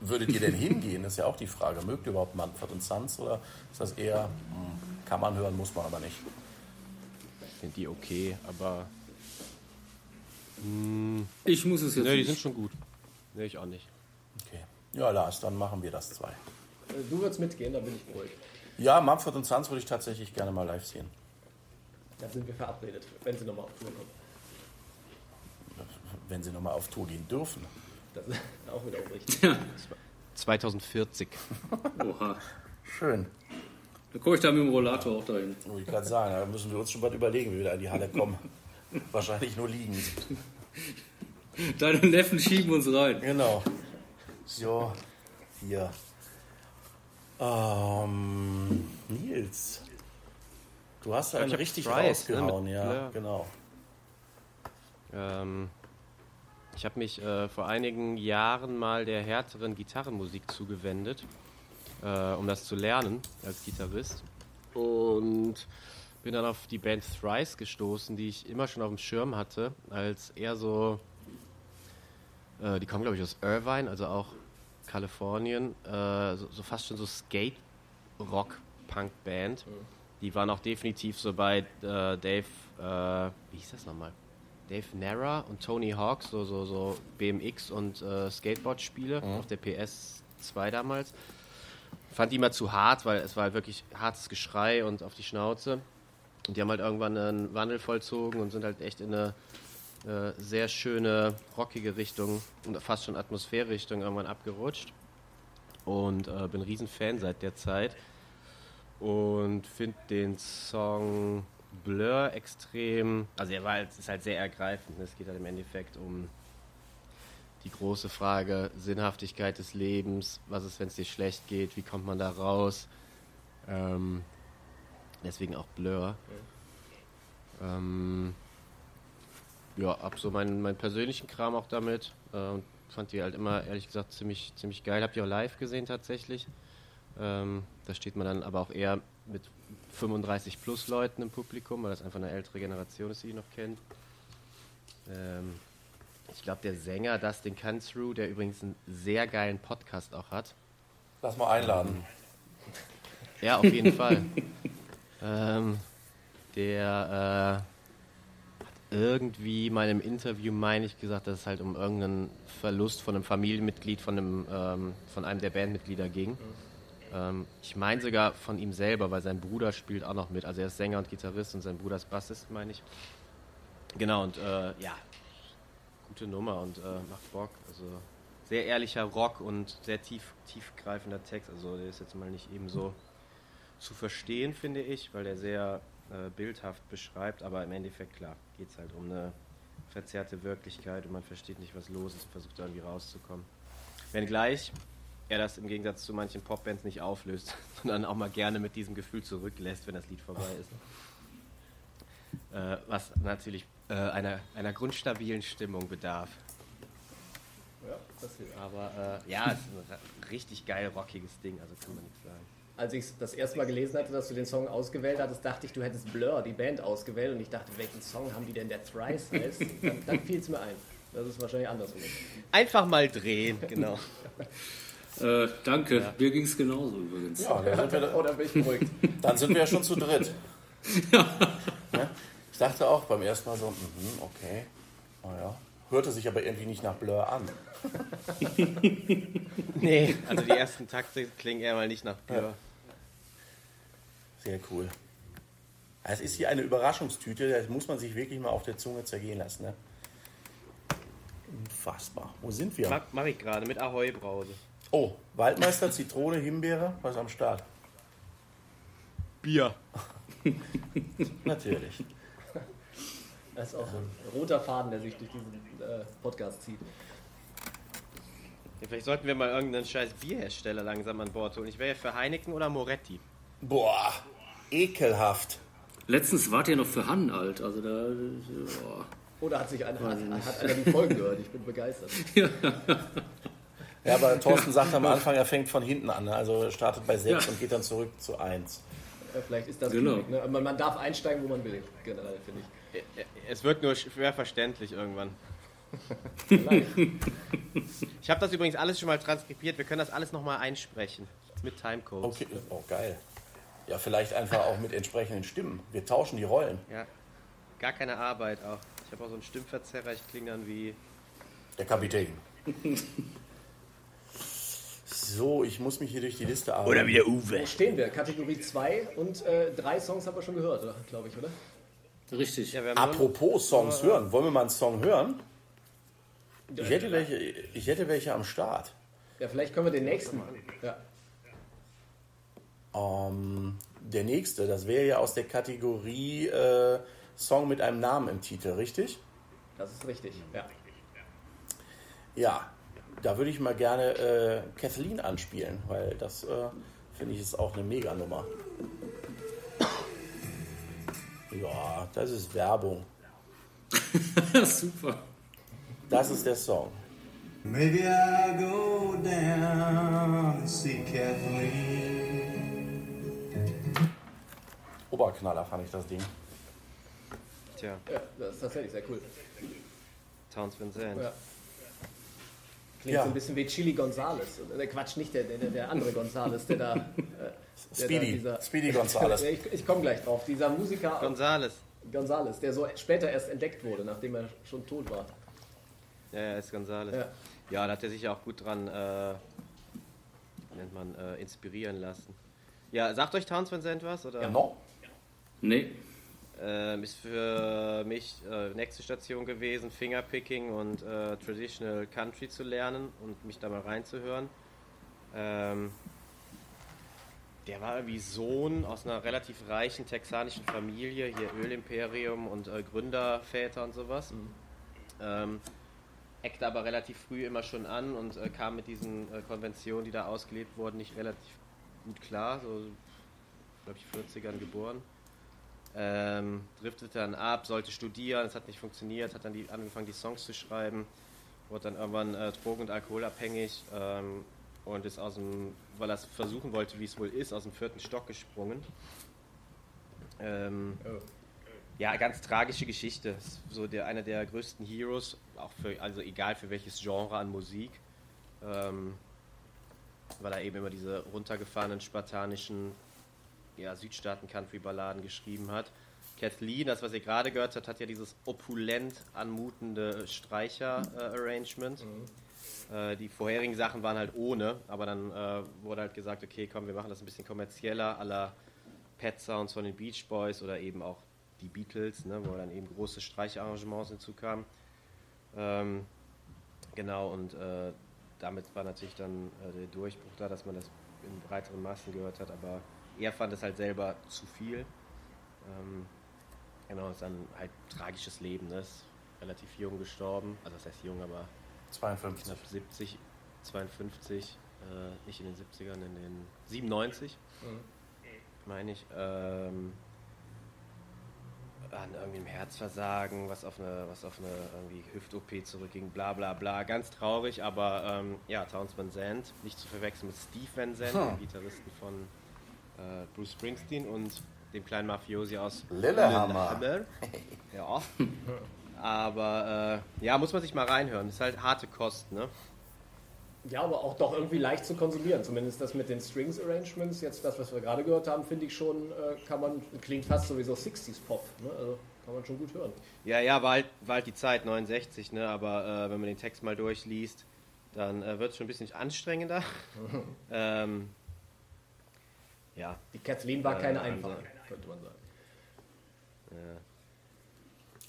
Würdet ihr denn hingehen? Das ist ja auch die Frage. Mögt ihr überhaupt Manfred und Sons oder ist das eher, hm, kann man hören, muss man aber nicht? finde die okay, aber Ich muss es jetzt ne, die sind schon gut. Ne, ich auch nicht. Okay. Ja, Lars, dann machen wir das zwei. Äh, Du würdest mitgehen, da bin ich beruhigt. Ja, Mumford und Sons würde ich tatsächlich gerne mal live sehen. Da sind wir verabredet, wenn sie nochmal auf Tour kommen. Wenn sie nochmal auf Tour gehen dürfen. Das ist auch wieder richtig. 2040. Oha. Schön. Da komme ich da mit dem Rollator auch dahin. Muss ich gerade sagen, da müssen wir uns schon bald überlegen, wie wir da in die Halle kommen. Wahrscheinlich nur liegend. Deine Neffen schieben uns rein. Genau. So, hier. Ähm, Nils. Du hast einen richtig ne, rausgehauen, mit ja, Blur. genau. Ähm, ich habe mich äh, vor einigen Jahren mal der härteren Gitarrenmusik zugewendet, äh, um das zu lernen als Gitarrist. Und bin dann auf die Band Thrice gestoßen, die ich immer schon auf dem Schirm hatte, als eher so, äh, die kommen glaube ich aus Irvine, also auch Kalifornien, äh, so, so fast schon so Skate-Rock-Punk-Band. Die waren auch definitiv so bei äh, Dave, äh, wie hieß das nochmal? Dave Narra und Tony Hawk, so, so, so BMX und äh, Skateboard-Spiele auf der PS2 damals. Fand die immer zu hart, weil es war halt wirklich hartes Geschrei und auf die Schnauze. Und die haben halt irgendwann einen Wandel vollzogen und sind halt echt in eine äh, sehr schöne, rockige Richtung und fast schon Atmosphärrichtung irgendwann abgerutscht. Und äh, bin ein Riesenfan seit der Zeit. Und finde den Song Blur extrem. Also er war halt, ist halt sehr ergreifend. ne? Es geht halt im Endeffekt um die große Frage Sinnhaftigkeit des Lebens. Was ist, wenn es dir schlecht geht? Wie kommt man da raus? Ähm, deswegen auch Blur. Ähm, ja, hab so meinen, meinen persönlichen Kram auch damit äh, und fand die halt immer, ehrlich gesagt, ziemlich, ziemlich geil. Hab die auch live gesehen tatsächlich. Ähm, da steht man dann aber auch eher mit 35 plus Leuten im Publikum, weil das einfach eine ältere Generation ist, die ihn noch kennt. Ähm, ich glaube, der Sänger Dustin Canthrew, der übrigens einen sehr geilen Podcast auch hat, Lass mal einladen. ja, auf jeden Fall. Ähm, der äh, irgendwie mal im Interview, meine ich, gesagt, dass es halt um irgendeinen Verlust von einem Familienmitglied von einem, ähm, von einem der Bandmitglieder ging. Ähm, ich meine sogar von ihm selber, weil sein Bruder spielt auch noch mit. Also er ist Sänger und Gitarrist und sein Bruder ist Bassist, meine ich. Genau, und äh, ja, gute Nummer und äh, macht Bock. Also sehr ehrlicher Rock und sehr tief, tiefgreifender Text. Also der ist jetzt mal nicht eben so zu verstehen, finde ich, weil der sehr äh, bildhaft beschreibt, aber im Endeffekt, klar, geht es halt um eine verzerrte Wirklichkeit und man versteht nicht, was los ist und versucht da irgendwie rauszukommen. Wenngleich er das im Gegensatz zu manchen Popbands nicht auflöst, sondern auch mal gerne mit diesem Gefühl zurücklässt, wenn das Lied vorbei ist. Äh, was natürlich äh, einer, einer grundstabilen Stimmung bedarf. Ja, das hilft. Aber äh, ja, es ist ein richtig geil rockiges Ding, also kann man nichts sagen. Als ich das erste Mal gelesen hatte, dass du den Song ausgewählt hattest, dachte ich, du hättest Blur, die Band, ausgewählt. Und ich dachte, welchen Song haben die denn, der Thrice heißt? Dann, dann fiel es mir ein. Das ist wahrscheinlich andersrum. Einfach mal drehen, genau. Äh, danke, mir ging es genauso übrigens. Ja, dann sind, wir, da- Oder bin ich beruhigt? dann sind wir ja schon zu dritt. Ja? Ich dachte auch beim ersten Mal so, mhm, okay, naja. Hörte sich aber irgendwie nicht nach Blur an. Nee, also die ersten Takte klingen eher mal nicht nach Blur. Sehr cool. Es ist hier eine Überraschungstüte, das muss man sich wirklich mal auf der Zunge zergehen lassen. Ne? Unfassbar. Wo sind wir? Mach, mach ich gerade mit Ahoi-Brause. Oh, Waldmeister, Zitrone, Himbeere, was am Start? Bier. Natürlich. Das ist auch so ein roter Faden, der sich durch diesen äh, Podcast zieht. Ja, vielleicht sollten wir mal irgendeinen scheiß Bierhersteller langsam an Bord holen. Ich wäre ja für Heineken oder Moretti. Boah, ekelhaft. Letztens wart ihr noch für Han alt, also da. Ja. Oder hat sich einer, hat, hat einer die Folgen gehört? Ich bin begeistert. Ja, aber Thorsten sagt am Anfang, er fängt von hinten an. ne? Also er startet bei 6 Ja. und geht dann zurück zu 1. Ja, vielleicht ist das Genau. Gimmick, ne? Aber man darf einsteigen, wo man will, generell, finde ich. Es wird nur schwer verständlich irgendwann. Vielleicht. Ich habe das übrigens alles schon mal transkribiert. Wir können das alles nochmal einsprechen. Mit Timecodes. Okay, oh geil. Ja, vielleicht einfach auch mit entsprechenden Stimmen. Wir tauschen die Rollen. Ja. gar keine Arbeit auch. Ich habe auch so einen Stimmverzerrer, ich klinge dann wie. Der Kapitän. so, ich muss mich hier durch die Liste arbeiten. Oder wie der Uwe. Wo stehen wir? Kategorie 2 und äh, drei Songs haben wir schon gehört, glaube ich, oder? Richtig. Ja, wir haben nur- Apropos Songs hören, wollen wir mal einen Song hören? Ich hätte welche, ich hätte welche am Start. Ja, vielleicht können wir den nächsten. Ja. Ähm, der nächste, das wäre ja aus der Kategorie äh, Song mit einem Namen im Titel, richtig? Das ist richtig. Ja. Ja, da würde ich mal gerne äh, Kathleen anspielen, weil das äh, finde ich ist auch eine Mega-Nummer. Ja, das ist Werbung. Super. Das ist der Song. Maybe I'll go down and see Kathleen. Oberknaller fand ich das Ding. Tja, ja, das ist tatsächlich sehr cool. Towns Van Zandt. Ja. Klingt Ja. so ein bisschen wie Chili Gonzales. Der Quatsch, nicht der, der, der andere Gonzales, der da. Äh, der Speedy, Da dieser, Speedy Gonzales. Ich ich komme gleich drauf. Dieser Musiker Gonzales. Gonzales, der so später erst entdeckt wurde, nachdem er schon tot war. Ja, ja, ist Gonzales. Ja. Ja, da hat er sich ja auch gut dran, äh, nennt man, äh, inspirieren lassen. Ja, sagt euch Towns Van Zandt was? Oder? Ja, no? Nee. Ähm, ist für mich äh, nächste Station gewesen, Fingerpicking und äh, Traditional Country zu lernen und mich da mal reinzuhören. Ähm, der war irgendwie Sohn aus einer relativ reichen texanischen Familie, hier Ölimperium und äh, Gründerväter und sowas. Ähm, eckte aber relativ früh immer schon an und äh, kam mit diesen äh, Konventionen, die da ausgelebt wurden, nicht relativ gut klar. So, glaube ich, 40ern geboren. Ähm, driftete dann ab, sollte studieren, es hat nicht funktioniert, hat dann die, angefangen, die Songs zu schreiben, wurde dann irgendwann äh, drogen- und alkoholabhängig ähm, und ist aus dem, weil er es versuchen wollte, wie es wohl ist, aus dem vierten Stock gesprungen. Ähm, ja, ganz tragische Geschichte. So der, einer der größten Heroes, auch für, also egal für welches Genre an Musik. Ähm, weil er eben immer diese runtergefahrenen spartanischen ja, Südstaaten-Country-Balladen geschrieben hat. Kathleen, das was ihr gerade gehört habt, hat ja dieses opulent anmutende Streicher-Arrangement. Äh, die vorherigen Sachen waren halt ohne, aber dann äh, wurde halt gesagt, okay, komm, wir machen das ein bisschen kommerzieller, aller Pet Sounds von den Beach Boys oder eben auch die Beatles, ne, wo dann eben große Streicharrangements hinzukamen. Ähm, genau, und äh, damit war natürlich dann äh, der Durchbruch da, dass man das in breiteren Massen gehört hat, aber er fand es halt selber zu viel. Ähm, genau, ist dann halt tragisches Leben, ne? ist relativ jung gestorben, also das heißt jung, aber 52. knapp 70, 52, äh, nicht in den 70ern, in den 97, meine ich. Ähm, an irgendwie einem Herzversagen, was auf eine, was auf eine irgendwie Hüft-OP zurückging, bla bla bla. Ganz traurig, aber ähm, ja, Towns Van Zandt, nicht zu verwechseln mit Steve Van Zandt, Hm. dem Gitarristen von äh, Bruce Springsteen und dem kleinen Mafiosi aus Lillehammer. Lillehammer. Ja. Aber äh, ja, muss man sich mal reinhören. Ist halt harte Kost, ne? Ja, aber auch doch irgendwie leicht zu konsumieren. Zumindest das mit den Strings Arrangements, jetzt das, was wir gerade gehört haben, finde ich schon, äh, kann man, klingt fast sowieso 60s Pop. Ne? Also kann man schon gut hören. Ja, ja, war halt, war halt die Zeit, 69, ne? Aber äh, wenn man den Text mal durchliest, dann äh, wird es schon ein bisschen anstrengender. ähm, ja, Die Kathleen war Äh, keine einfache, könnte man sagen.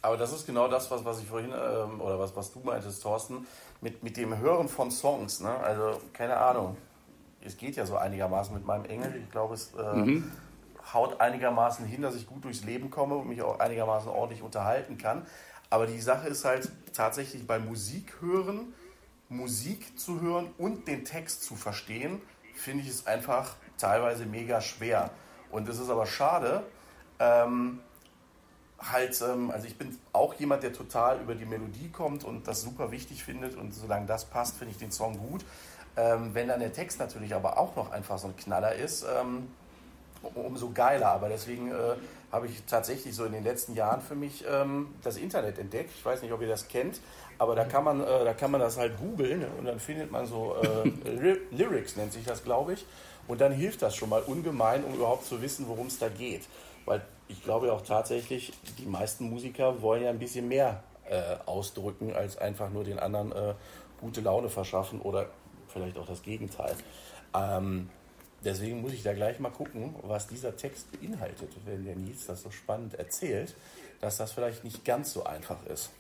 Aber das ist genau das, was, was ich vorhin, ähm, oder was, was du meintest, Thorsten, mit, mit dem Hören von Songs. Ne? Also, keine Ahnung. Es geht ja so einigermaßen mit meinem Englisch. Ich glaube, es äh, haut einigermaßen hin, dass ich gut durchs Leben komme und mich auch einigermaßen ordentlich unterhalten kann. Aber die Sache ist halt tatsächlich beim Musik hören, Musik zu hören und den Text zu verstehen, finde ich es einfach teilweise mega schwer. Und es ist aber schade, ähm, halt, ähm, also ich bin auch jemand, der total über die Melodie kommt und das super wichtig findet und solange das passt, finde ich den Song gut. Ähm, wenn dann der Text natürlich aber auch noch einfach so ein Knaller ist, ähm, umso geiler. Aber deswegen äh, habe ich tatsächlich so in den letzten Jahren für mich ähm, das Internet entdeckt. Ich weiß nicht, ob ihr das kennt, aber da kann man, äh, da kann man das halt googeln und dann findet man so äh, Ly- Lyrics, nennt sich das, glaube ich. Und dann hilft das schon mal ungemein, um überhaupt zu wissen, worum es da geht. Weil ich glaube ja auch tatsächlich, die meisten Musiker wollen ja ein bisschen mehr äh, ausdrücken, als einfach nur den anderen äh, gute Laune verschaffen oder vielleicht auch das Gegenteil. Ähm, deswegen muss ich da gleich mal gucken, was dieser Text beinhaltet, wenn der Nils das so spannend erzählt, dass das vielleicht nicht ganz so einfach ist.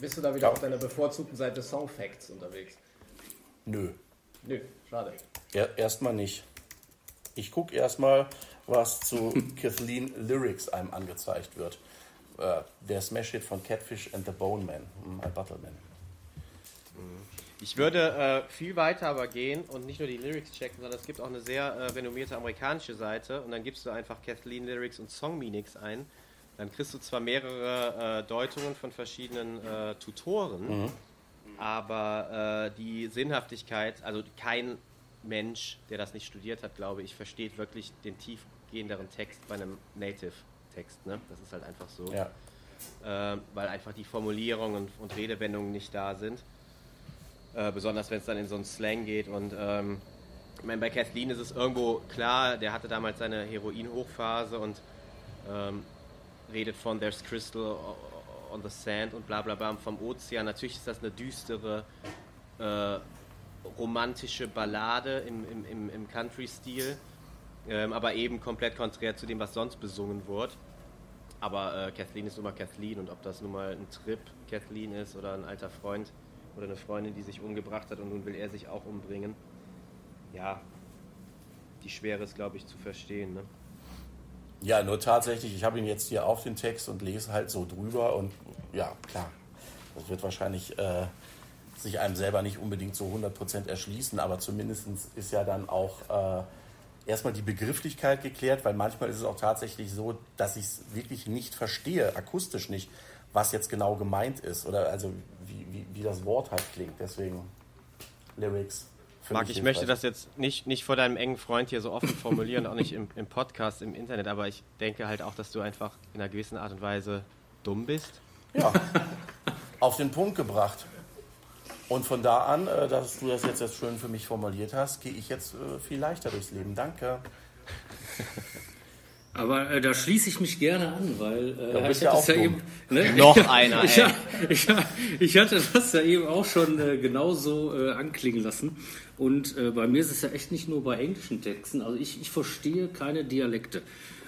Bist du da wieder auf deiner bevorzugten Seite Songfacts unterwegs? Nö, Nö, schade. er, erstmal nicht. Ich gucke erstmal, was zu Kathleen Lyrics einem angezeigt wird. Äh, der Smash-Hit von Catfish and the Bone Man, My Buttleman. Ich würde äh, viel weiter aber gehen und nicht nur die Lyrics checken, sondern es gibt auch eine sehr äh, renommierte amerikanische Seite und dann gibst du einfach Kathleen Lyrics und Song Meanings ein. Dann kriegst du zwar mehrere äh, Deutungen von verschiedenen äh, Tutoren, aber äh, die Sinnhaftigkeit, also kein Mensch, der das nicht studiert hat, glaube ich, versteht wirklich den tiefgehenderen Text bei einem Native-Text. Ne? Das ist halt einfach so. Ja. äh, weil einfach die Formulierungen und, Redewendungen nicht da sind. Äh, besonders wenn es dann in so einen Slang geht. Und ähm, ich meine, bei Kathleen ist es irgendwo klar, der hatte damals seine Heroin-Hochphase und ähm, redet von There's Crystal on the Sand und bla bla bla vom Ozean. Natürlich ist das eine düstere, äh, romantische Ballade im, im, im, im Country-Stil, ähm, aber eben komplett konträr zu dem, was sonst besungen wird. Aber äh, Kathleen ist nun mal Kathleen und ob das nun mal ein Trip Kathleen ist oder ein alter Freund oder eine Freundin, die sich umgebracht hat und nun will er sich auch umbringen, ja, die Schwere ist, glaube ich, zu verstehen. Ne? Ja, nur tatsächlich, ich habe ihn jetzt hier auf den Text und lese halt so drüber und ja, klar, das wird wahrscheinlich äh, sich einem selber nicht unbedingt so 100% erschließen, aber zumindest ist ja dann auch äh, erstmal die Begrifflichkeit geklärt, weil manchmal ist es auch tatsächlich so, dass ich es wirklich nicht verstehe, akustisch nicht, was jetzt genau gemeint ist oder also wie, wie, wie das Wort halt klingt. Deswegen Lyrics. Marc, ich möchte das jetzt nicht, nicht vor deinem engen Freund hier so offen formulieren, auch nicht im, im Podcast, im Internet, aber ich denke halt auch, dass du einfach in einer gewissen Art und Weise dumm bist. Ja, auf den Punkt gebracht. Und von da an, äh, dass du das jetzt, jetzt schön für mich formuliert hast, gehe ich jetzt äh, viel leichter durchs Leben. Danke. Aber äh, da schließe ich mich gerne an, weil äh, Ja, bist ich ja auch ja eben. Ne? Noch einer, ich, ich, ich hatte das ja eben auch schon äh, genauso äh, anklingen lassen. Und äh, bei mir ist es ja echt nicht nur bei englischen Texten. Also ich, ich verstehe keine Dialekte.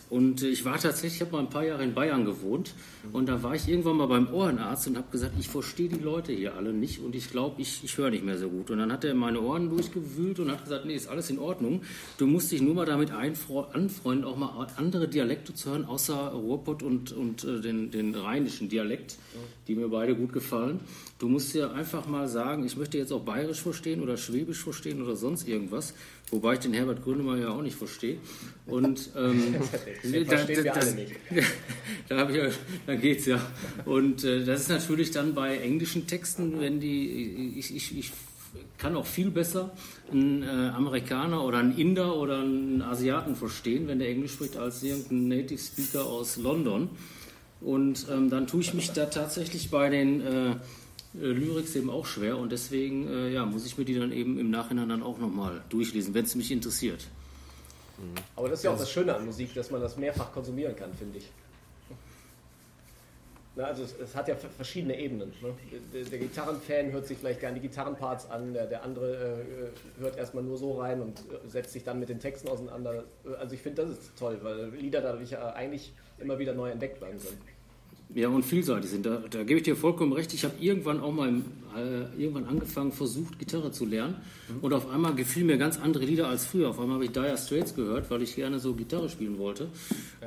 Und äh, ich war tatsächlich, ich habe mal ein paar Jahre in Bayern gewohnt und da war ich irgendwann mal beim Ohrenarzt und habe gesagt, ich verstehe die Leute hier alle nicht und ich glaube, ich, ich höre nicht mehr so gut. Und dann hat er meine Ohren durchgewühlt und hat gesagt, nee, ist alles in Ordnung. Du musst dich nur mal damit anfreunden, auch mal andere Dialekte zu hören, außer Ruhrpott und, und äh, den, den rheinischen Dialekt, die mir beide gut gefallen. Du musst dir einfach mal sagen, ich möchte jetzt auch bayerisch verstehen oder schwäbisch verstehen oder sonst irgendwas, wobei ich den Herbert Grönemeyer ja auch nicht verstehe. Und ähm, Den verstehen wir alle nicht. da, ich, ja- da geht's ja. Und äh, das ist natürlich dann bei englischen Texten, wenn die, ich, ich, ich kann auch viel besser einen äh, Amerikaner oder einen Inder oder einen Asiaten verstehen, wenn der Englisch spricht, als irgendein Native Speaker aus London. Und ähm, dann tue ich mich da tatsächlich bei den äh, äh, Lyrics eben auch schwer und deswegen äh, ja, muss ich mir die dann eben im Nachhinein dann auch nochmal durchlesen, wenn es mich interessiert. Aber das ist ja auch das Schöne an Musik, dass man das mehrfach konsumieren kann, finde ich. Na, also es, es hat ja verschiedene Ebenen. Ne? Der, der Gitarrenfan hört sich vielleicht gerne die Gitarrenparts an, der, der andere äh, hört erstmal nur so rein und äh, setzt sich dann mit den Texten auseinander. Also ich finde, das ist toll, weil Lieder dadurch ja eigentlich immer wieder neu entdeckt werden können. Ja, und vielseitig sind. Da, da gebe ich dir vollkommen recht. Ich habe irgendwann auch mal äh, irgendwann angefangen, versucht, Gitarre zu lernen. Und auf einmal gefiel mir ganz andere Lieder als früher. Auf einmal habe ich Dire Straits gehört, weil ich gerne so Gitarre spielen wollte.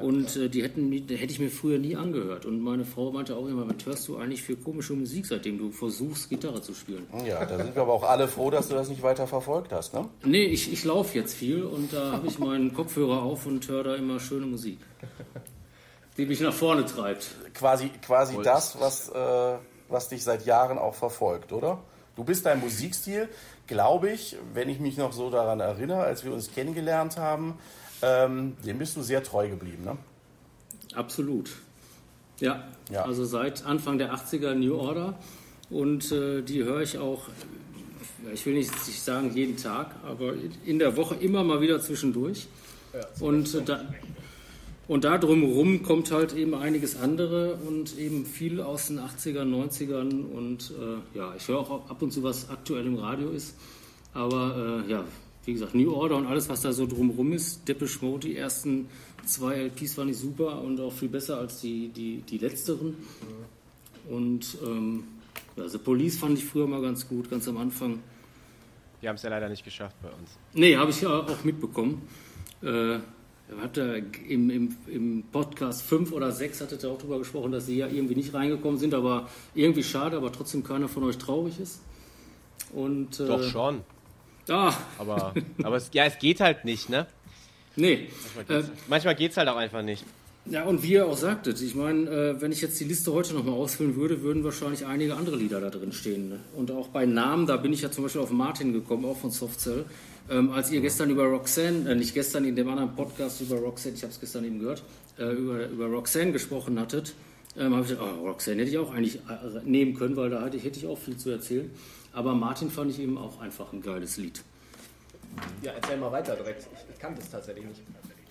und äh, die, hätten, die hätte ich mir früher nie angehört. Und meine Frau meinte auch immer, was hörst du eigentlich für komische Musik, seitdem du versuchst, Gitarre zu spielen? Ja, da sind wir aber auch alle froh, dass du das nicht weiter verfolgt hast. Ne? Nee, ich, ich laufe jetzt viel und da habe ich meinen Kopfhörer auf und höre da immer schöne Musik. Die mich nach vorne treibt. Quasi, quasi das, was, äh, was dich seit Jahren auch verfolgt, oder? Du bist dein Musikstil, glaube ich, wenn ich mich noch so daran erinnere, als wir uns kennengelernt haben, ähm, dem bist du sehr treu geblieben. Ne? Absolut. Ja, Ja. also seit Anfang der 80er New Order und äh, die höre ich auch ich will nicht sagen jeden Tag, aber in der Woche immer mal wieder zwischendurch. Ja, Und äh, da, und da drumherum kommt halt eben einiges andere und eben viel aus den 80ern, 90ern und äh, ja, ich höre auch ab und zu, was aktuell im Radio ist. Aber äh, ja, wie gesagt, New Order und alles, was da so drumherum ist, Depeche Mode, die ersten zwei LPs fand ich super und auch viel besser als die, die, die letzteren. Und ähm, ja, The Police fand ich früher mal ganz gut, ganz am Anfang. Die haben es ja leider nicht geschafft bei uns. Nee, habe ich ja auch mitbekommen. Äh, hat er im, im, Im Podcast 5 oder 6 hattet ihr auch darüber gesprochen, dass sie ja irgendwie nicht reingekommen sind, aber irgendwie schade, aber trotzdem keiner von euch traurig ist. Und, äh, Doch schon. Ah, Aber, aber es, ja, es geht halt nicht, ne? nee. Äh, Manchmal geht es halt auch einfach nicht. ja, und wie ihr auch sagtet, ich meine, äh, wenn ich jetzt die Liste heute nochmal ausfüllen würde, würden wahrscheinlich einige andere Lieder da drin stehen. Ne? Und auch bei Namen, da bin ich ja zum Beispiel auf Martin gekommen, auch von Softcell. Ähm, als ihr gestern über Roxanne, äh, nicht gestern in dem anderen Podcast über Roxanne, ich habe es gestern eben gehört, äh, über, über Roxanne gesprochen hattet, ähm, habe ich gedacht, oh, Roxanne hätte ich auch eigentlich äh, nehmen können, weil da hätte ich, hätte ich auch viel zu erzählen. Aber Martin fand ich eben auch einfach ein geiles Lied. Ja, erzähl mal weiter direkt. Ich, ich kannte es tatsächlich nicht.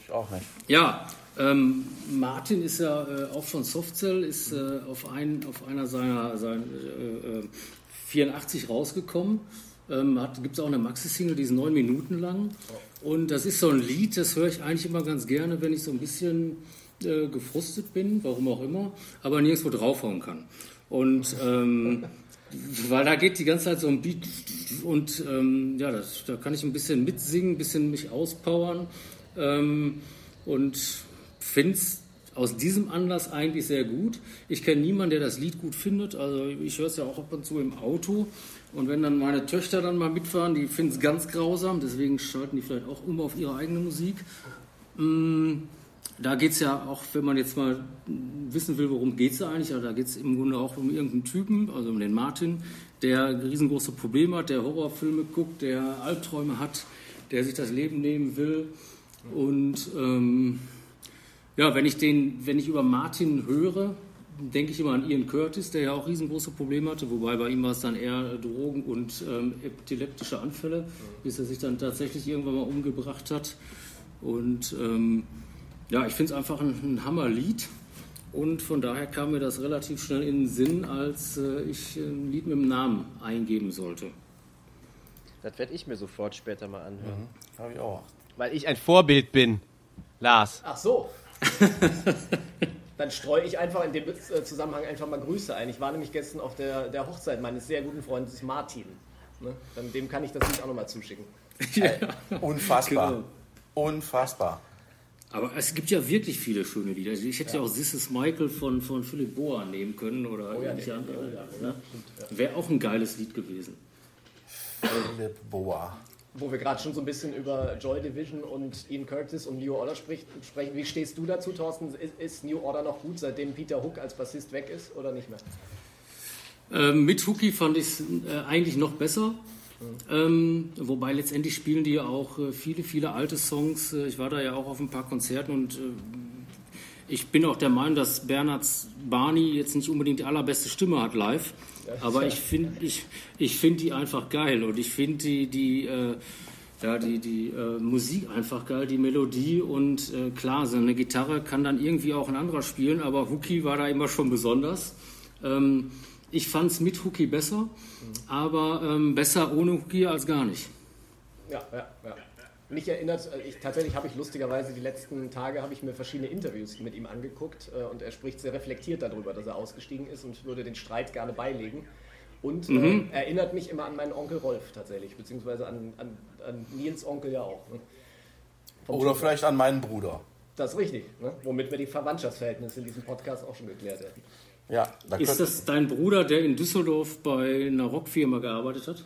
Ich auch nicht. Ja, ähm, Martin ist ja äh, auch von Softcell, ist äh, auf, ein, auf einer seiner, seiner äh, äh, 84 rausgekommen. Ähm, Gibt es auch eine Maxi-Single, die ist neun Minuten lang. Und das ist so ein Lied, das höre ich eigentlich immer ganz gerne, wenn ich so ein bisschen äh, gefrustet bin, warum auch immer, aber nirgendwo draufhauen kann. Und ähm, weil da geht die ganze Zeit so ein Beat und ähm, ja, das, da kann ich ein bisschen mitsingen, ein bisschen mich auspowern ähm, und finde es aus diesem Anlass eigentlich sehr gut. Ich kenne niemanden, der das Lied gut findet, also ich höre es ja auch ab und zu im Auto und wenn dann meine Töchter dann mal mitfahren, die finden es ganz grausam, deswegen schalten die vielleicht auch um auf ihre eigene Musik. Mm, da geht es ja auch, wenn man jetzt mal wissen will, worum geht es eigentlich, also da geht es im Grunde auch um irgendeinen Typen, also um den Martin, der riesengroße Probleme hat, der Horrorfilme guckt, der Albträume hat, der sich das Leben nehmen will. Und ähm, ja, wenn ich, den, wenn ich über Martin höre, denke ich immer an Ian Curtis, der ja auch riesengroße Probleme hatte, wobei bei ihm war es dann eher Drogen und ähm, epileptische Anfälle, bis er sich dann tatsächlich irgendwann mal umgebracht hat. Und ähm, ja, ich finde es einfach ein, ein Hammerlied. Und von daher kam mir das relativ schnell in den Sinn, als äh, ich ein Lied mit dem Namen eingeben sollte. Das werde ich mir sofort später mal anhören. Habe ich auch. Weil ich ein Vorbild bin. Lars. Ach so. Dann streue ich einfach in dem äh, Zusammenhang einfach mal Grüße ein. Ich war nämlich gestern auf der, der Hochzeit meines sehr guten Freundes Martin. Ne? Dann, dem kann ich das Lied auch nochmal zuschicken. Unfassbar. Genau. Unfassbar. Aber es gibt ja wirklich viele schöne Lieder. Also Ich hätte ja, auch This is Michael von, von Philipp Boa nehmen können oder Oh ja, irgendwelche den- andere. ja, ne? Wäre auch ein geiles Lied gewesen. Philipp Boa. Wo wir gerade schon so ein bisschen über Joy Division und Ian Curtis und New Order sprich, sprechen. Wie stehst du dazu, Thorsten? Ist, ist New Order noch gut, seitdem Peter Hook als Bassist weg ist oder nicht mehr? Ähm, mit Hookie fand ich es äh, eigentlich noch besser. Ähm, wobei letztendlich spielen die ja auch äh, viele, viele alte Songs. Äh, ich war da ja auch auf ein paar Konzerten und äh, ich bin auch der Meinung, dass Bernhards Barney jetzt nicht unbedingt die allerbeste Stimme hat live. Aber ich finde ich, ich find die einfach geil und ich finde die, die, äh, ja, die, die äh, Musik einfach geil, die Melodie und äh, klar, so eine Gitarre kann dann irgendwie auch ein anderer spielen, aber Hookie war da immer schon besonders. Ähm, ich fand es mit Hookie besser, aber ähm, besser ohne Hookie als gar nicht. Ja, ja, ja. Mich erinnert, äh, ich, tatsächlich habe ich lustigerweise die letzten Tage habe ich mir verschiedene Interviews mit ihm angeguckt äh, und er spricht sehr reflektiert darüber, dass er ausgestiegen ist und würde den Streit gerne beilegen. Und äh, erinnert mich immer an meinen Onkel Rolf tatsächlich, beziehungsweise an, an, an Nils Onkel ja auch. Ne? Oder Typ- vielleicht an meinen Bruder. Das ist richtig, ne? womit wir die Verwandtschaftsverhältnisse in diesem Podcast auch schon geklärt hätten. Ja, da Ist das dein Bruder, der in Düsseldorf bei einer Rockfirma gearbeitet hat?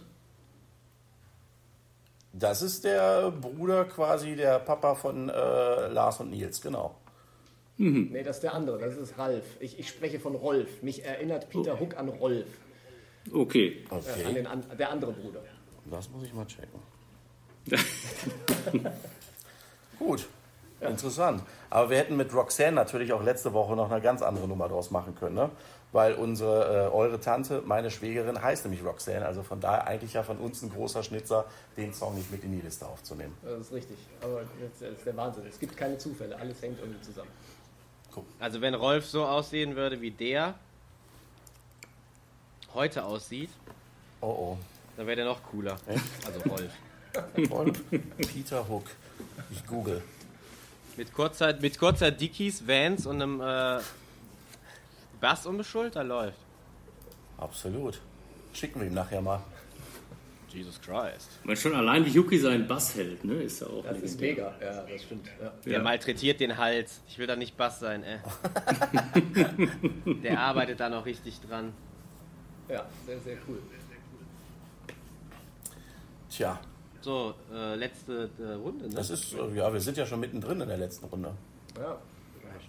Das ist der Bruder quasi, der Papa von äh, Lars und Nils, genau. Nee, das ist der andere, das ist Ralf. Ich, ich spreche von Rolf. Mich erinnert Peter Hook an Rolf, Okay. äh, an Okay, den, an, der andere Bruder. das muss ich mal checken. Gut. Interessant. Aber wir hätten mit Roxanne natürlich auch letzte Woche noch eine ganz andere Nummer draus machen können, ne? Weil unsere, äh, eure Tante, meine Schwägerin, heißt nämlich Roxanne. Also von daher eigentlich ja von uns ein großer Schnitzer, den Song nicht mit in die Liste aufzunehmen. Das ist richtig. Aber das ist der Wahnsinn. Es gibt keine Zufälle. Alles hängt irgendwie zusammen. Also wenn Rolf so aussehen würde, wie der heute aussieht, Oh oh. dann wäre der noch cooler. Also Rolf. Und Peter Hook. Ich google. Mit kurzer, mit kurzer Dickies, Vans und einem äh, Bass um die Schulter läuft. Absolut. Schicken wir ihm nachher mal. Jesus Christ. Man schon allein wie Yuki seinen Bass hält, ne? Ist ja auch Das ist mega. Ja, das stimmt. Ja. Der Ja. malträtiert den Hals. Ich will da nicht Bass sein, ey. Der arbeitet da noch richtig dran. ja, sehr, sehr cool. Tja, So, äh, letzte äh, Runde, ne? das ist, äh, ja, wir sind ja schon mittendrin in der letzten Runde. Ja.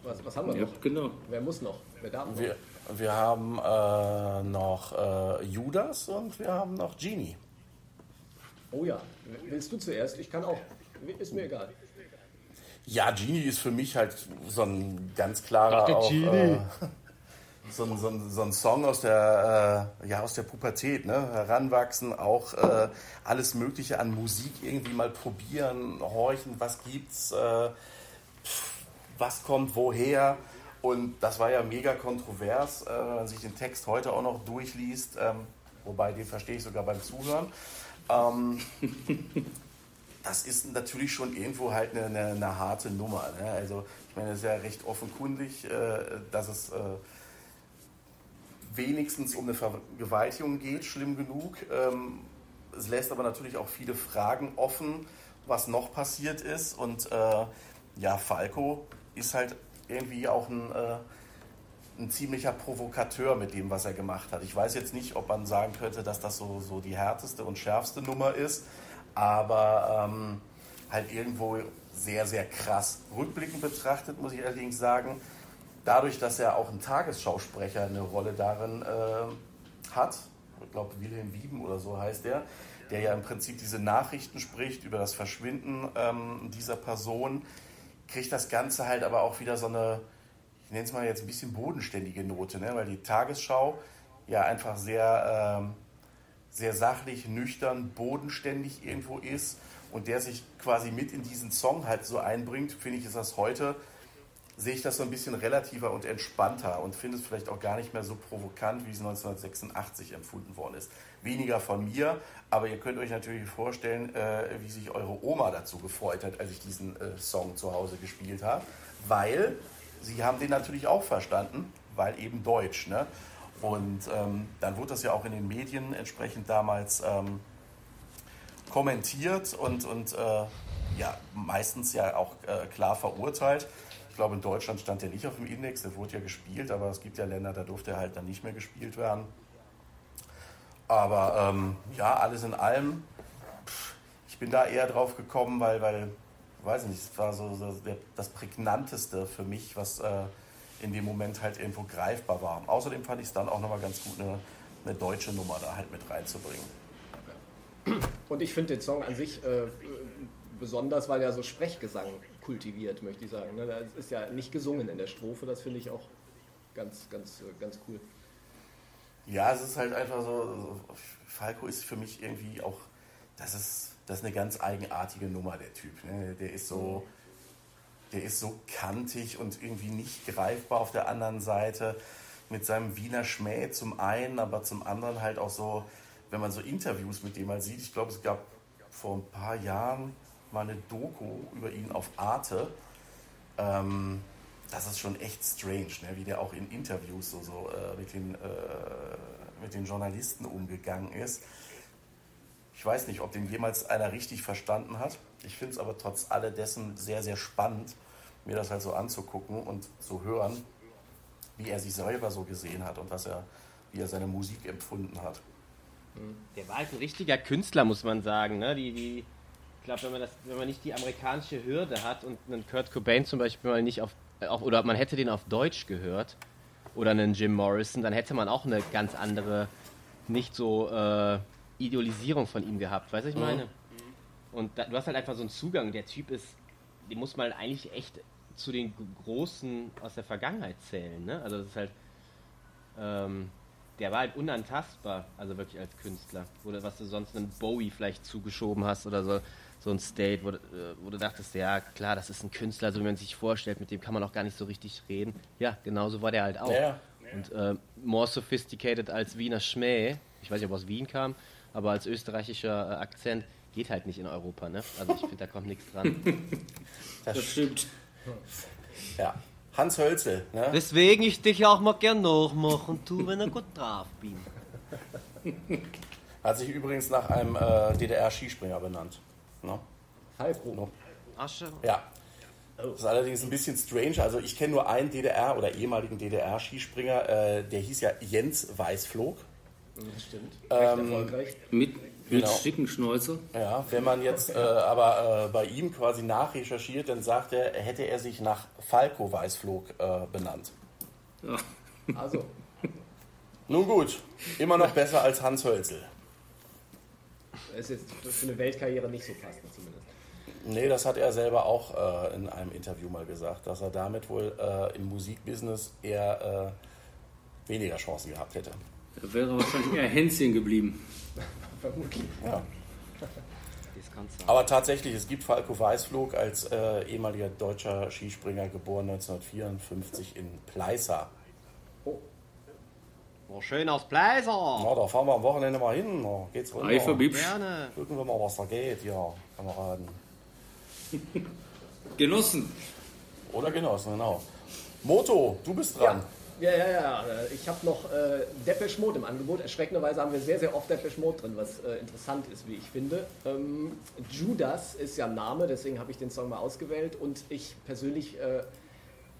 Was, was haben wir Ja, noch? genau. Wer muss noch? Wer darf noch? Wir, wir haben äh, noch äh, Judas und wir haben noch Genie. Oh ja. Willst du zuerst? Ich kann auch. Ist mir egal. Ja, Genie ist für mich halt so ein ganz klarer auch, äh, so, ein, so, ein, so ein Song aus der, äh, ja, aus der Pubertät, ne? Heranwachsen, auch äh, alles Mögliche an Musik irgendwie mal probieren, horchen, was gibt's, äh, was kommt woher. Und das war ja mega kontrovers, äh, wenn man sich den Text heute auch noch durchliest, ähm, wobei den verstehe ich sogar beim Zuhören. Ähm, das ist natürlich schon irgendwo halt eine, eine, eine harte Nummer. Ne? Also ich meine, es ist ja recht offenkundig, äh, dass es äh, wenigstens um eine Vergewaltigung geht, schlimm genug. Ähm, es lässt aber natürlich auch viele Fragen offen, was noch passiert ist. Und äh, ja, Falco ist halt irgendwie auch ein, äh, ein ziemlicher Provokateur mit dem, was er gemacht hat. Ich weiß jetzt nicht, ob man sagen könnte, dass das so, so die härteste und schärfste Nummer ist, aber ähm, halt irgendwo sehr, sehr krass. Rückblickend betrachtet muss ich allerdings sagen, dadurch, dass er auch ein Tagesschausprecher eine Rolle darin äh, hat, ich glaube Wilhelm Wieben oder so heißt der, der ja im Prinzip diese Nachrichten spricht über das Verschwinden ähm, dieser Person, kriegt das Ganze halt aber auch wieder so eine, ich nenne es mal jetzt ein bisschen bodenständige Note, ne? weil die Tagesschau ja einfach sehr, ähm, sehr sachlich, nüchtern, bodenständig irgendwo ist und der sich quasi mit in diesen Song halt so einbringt, finde ich, ist das heute, sehe ich das so ein bisschen relativer und entspannter und finde es vielleicht auch gar nicht mehr so provokant, wie es 1986 empfunden worden ist. Weniger von mir, aber ihr könnt euch natürlich vorstellen, äh, wie sich eure Oma dazu gefreut hat, als ich diesen äh, Song zu Hause gespielt habe, weil sie haben den natürlich auch verstanden, weil eben Deutsch. Ne? Und ähm, dann wurde das ja auch in den Medien entsprechend damals ähm, kommentiert und, und äh, ja, meistens ja auch äh, klar verurteilt. Ich glaube, in Deutschland stand der nicht auf dem Index, der wurde ja gespielt, aber es gibt ja Länder, da durfte er halt dann nicht mehr gespielt werden. Aber ähm, ja, alles in allem, pff, ich bin da eher drauf gekommen, weil, weil weiß ich nicht, es war so, so das prägnanteste für mich, was äh, in dem Moment halt irgendwo greifbar war. Außerdem fand ich es dann auch nochmal ganz gut, eine, eine deutsche Nummer da halt mit reinzubringen. Und ich finde den Song an sich äh, besonders, weil er so Sprechgesang kultiviert, möchte ich sagen. Ne? Ist ja nicht gesungen in der Strophe, das finde ich auch ganz, ganz, äh, ganz cool. Ja, es ist halt einfach so, so, Falco ist für mich irgendwie auch, das ist, das ist eine ganz eigenartige Nummer, der Typ. Ne? Der ist so, der ist so kantig und irgendwie nicht greifbar auf der anderen Seite mit seinem Wiener Schmäh zum einen, aber zum anderen halt auch so, wenn man so Interviews mit dem mal sieht, ich glaube, es gab vor ein paar Jahren mal eine Doku über ihn auf Arte. Ähm, das ist schon echt strange, ne? wie der auch in Interviews so, so äh, mit, den, äh, mit den Journalisten umgegangen ist. Ich weiß nicht, ob den jemals einer richtig verstanden hat. Ich finde es aber trotz alledessen sehr, sehr spannend, mir das halt so anzugucken und zu hören, wie er sich selber so gesehen hat und was er, wie er seine Musik empfunden hat. Der war halt ein richtiger Künstler, muss man sagen. Ne? Die, die, ich glaube, wenn, wenn man nicht die amerikanische Hürde hat und einen Kurt Cobain zum Beispiel mal nicht auf, auf oder man hätte den auf Deutsch gehört oder einen Jim Morrison, dann hätte man auch eine ganz andere, nicht so äh, Idealisierung von ihm gehabt. Weißt du, was ich meine? Und da, du hast halt einfach so einen Zugang. Der Typ ist den muss man eigentlich echt zu den Großen aus der Vergangenheit zählen. Ne? Also das ist halt, ähm, der war halt unantastbar, also wirklich als Künstler. Oder was du sonst einem Bowie vielleicht zugeschoben hast oder so, so ein State, wo, du- äh, wo du dachtest, ja klar, das ist ein Künstler, so wie man sich vorstellt, mit dem kann man auch gar nicht so richtig reden. Ja, genauso war der halt auch. Ja. Und äh, more sophisticated als Wiener Schmäh, ich weiß nicht, ob er aus Wien kam, aber als österreichischer äh, Akzent geht halt nicht in Europa, ne? Also ich finde, da kommt nichts dran. Das, Das stimmt. ja. Hans Hölzel, ne? Deswegen ich dich auch mal gern nachmachen tu, wenn ich gut drauf bin. hat sich übrigens nach einem äh, DDR-Skispringer benannt. Ne? Falco. Asche. Ja. Das ist allerdings ein bisschen strange. Also ich kenne nur einen DDR oder ehemaligen DDR-Skispringer, äh, der hieß ja Jens Weißflog. Das stimmt. Recht Ähm, erfolgreich. Mit, mit Genau. schicken Schnäuzer. Ja, wenn man jetzt äh, aber äh, bei ihm quasi nachrecherchiert, dann sagt er, hätte er sich nach Falco Weißflog äh, benannt. Ja. Also, Nun gut, immer noch besser als Hans Hölzel. Ist jetzt für- eine Weltkarriere nicht so passend zumindest. Nee, das hat er selber auch äh, in einem Interview mal gesagt, dass er damit wohl äh, im Musikbusiness eher äh, weniger Chancen gehabt hätte. Da wäre wahrscheinlich eher Hänschen geblieben. Vermutlich. Ja. Aber tatsächlich, es gibt Falco Weißflog als äh, ehemaliger deutscher Skispringer, geboren 1954 in Pleissa. Oh, Oh, schön aus Bläser. Na, da fahren wir am Wochenende mal hin. Da geht's runter. Eiferbibsch. Gerne. Gucken wir mal, was da geht, ja, Kameraden. Genossen. Oder Genossen, genau. Moto, du bist dran. Ja, ja, ja. Ich habe noch äh, Depeche Mode im Angebot. Erschreckenderweise haben wir sehr, sehr oft Depeche Mode drin, was äh, interessant ist, wie ich finde. Ähm, Judas ist ja ein Name, deswegen habe ich den Song mal ausgewählt. Und ich persönlich, äh,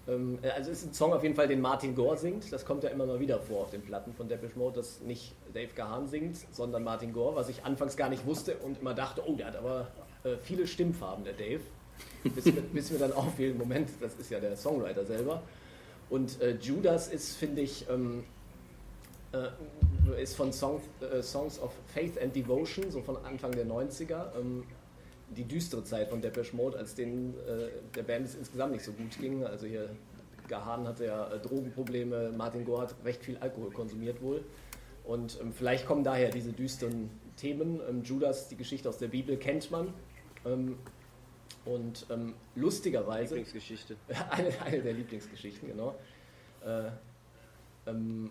ähm, also ist ein Song auf jeden Fall, den Martin Gore singt. Das kommt ja immer mal wieder vor auf den Platten von Depeche Mode, dass nicht Dave Gahan singt, sondern Martin Gore, was ich anfangs gar nicht wusste und immer dachte, oh, der hat aber äh, viele Stimmfarben, der Dave. bis, bis mir dann auffiel, Moment, das ist ja der Songwriter selber. Und äh, Judas ist, finde ich, ähm, äh, ist von Song, äh, Songs of Faith and Devotion, so von Anfang der 90er, ähm, die düstere Zeit von Depeche Mode, als denen äh, der Band es insgesamt nicht so gut ging. Also hier, Gahan hatte ja äh, Drogenprobleme, Martin Gore hat recht viel Alkohol konsumiert wohl. Und ähm, vielleicht kommen daher diese düsteren Themen. Ähm, Judas, die Geschichte aus der Bibel, kennt man. Ähm, und ähm, lustigerweise, Lieblingsgeschichte. eine, eine der Lieblingsgeschichten, genau. Äh, ähm,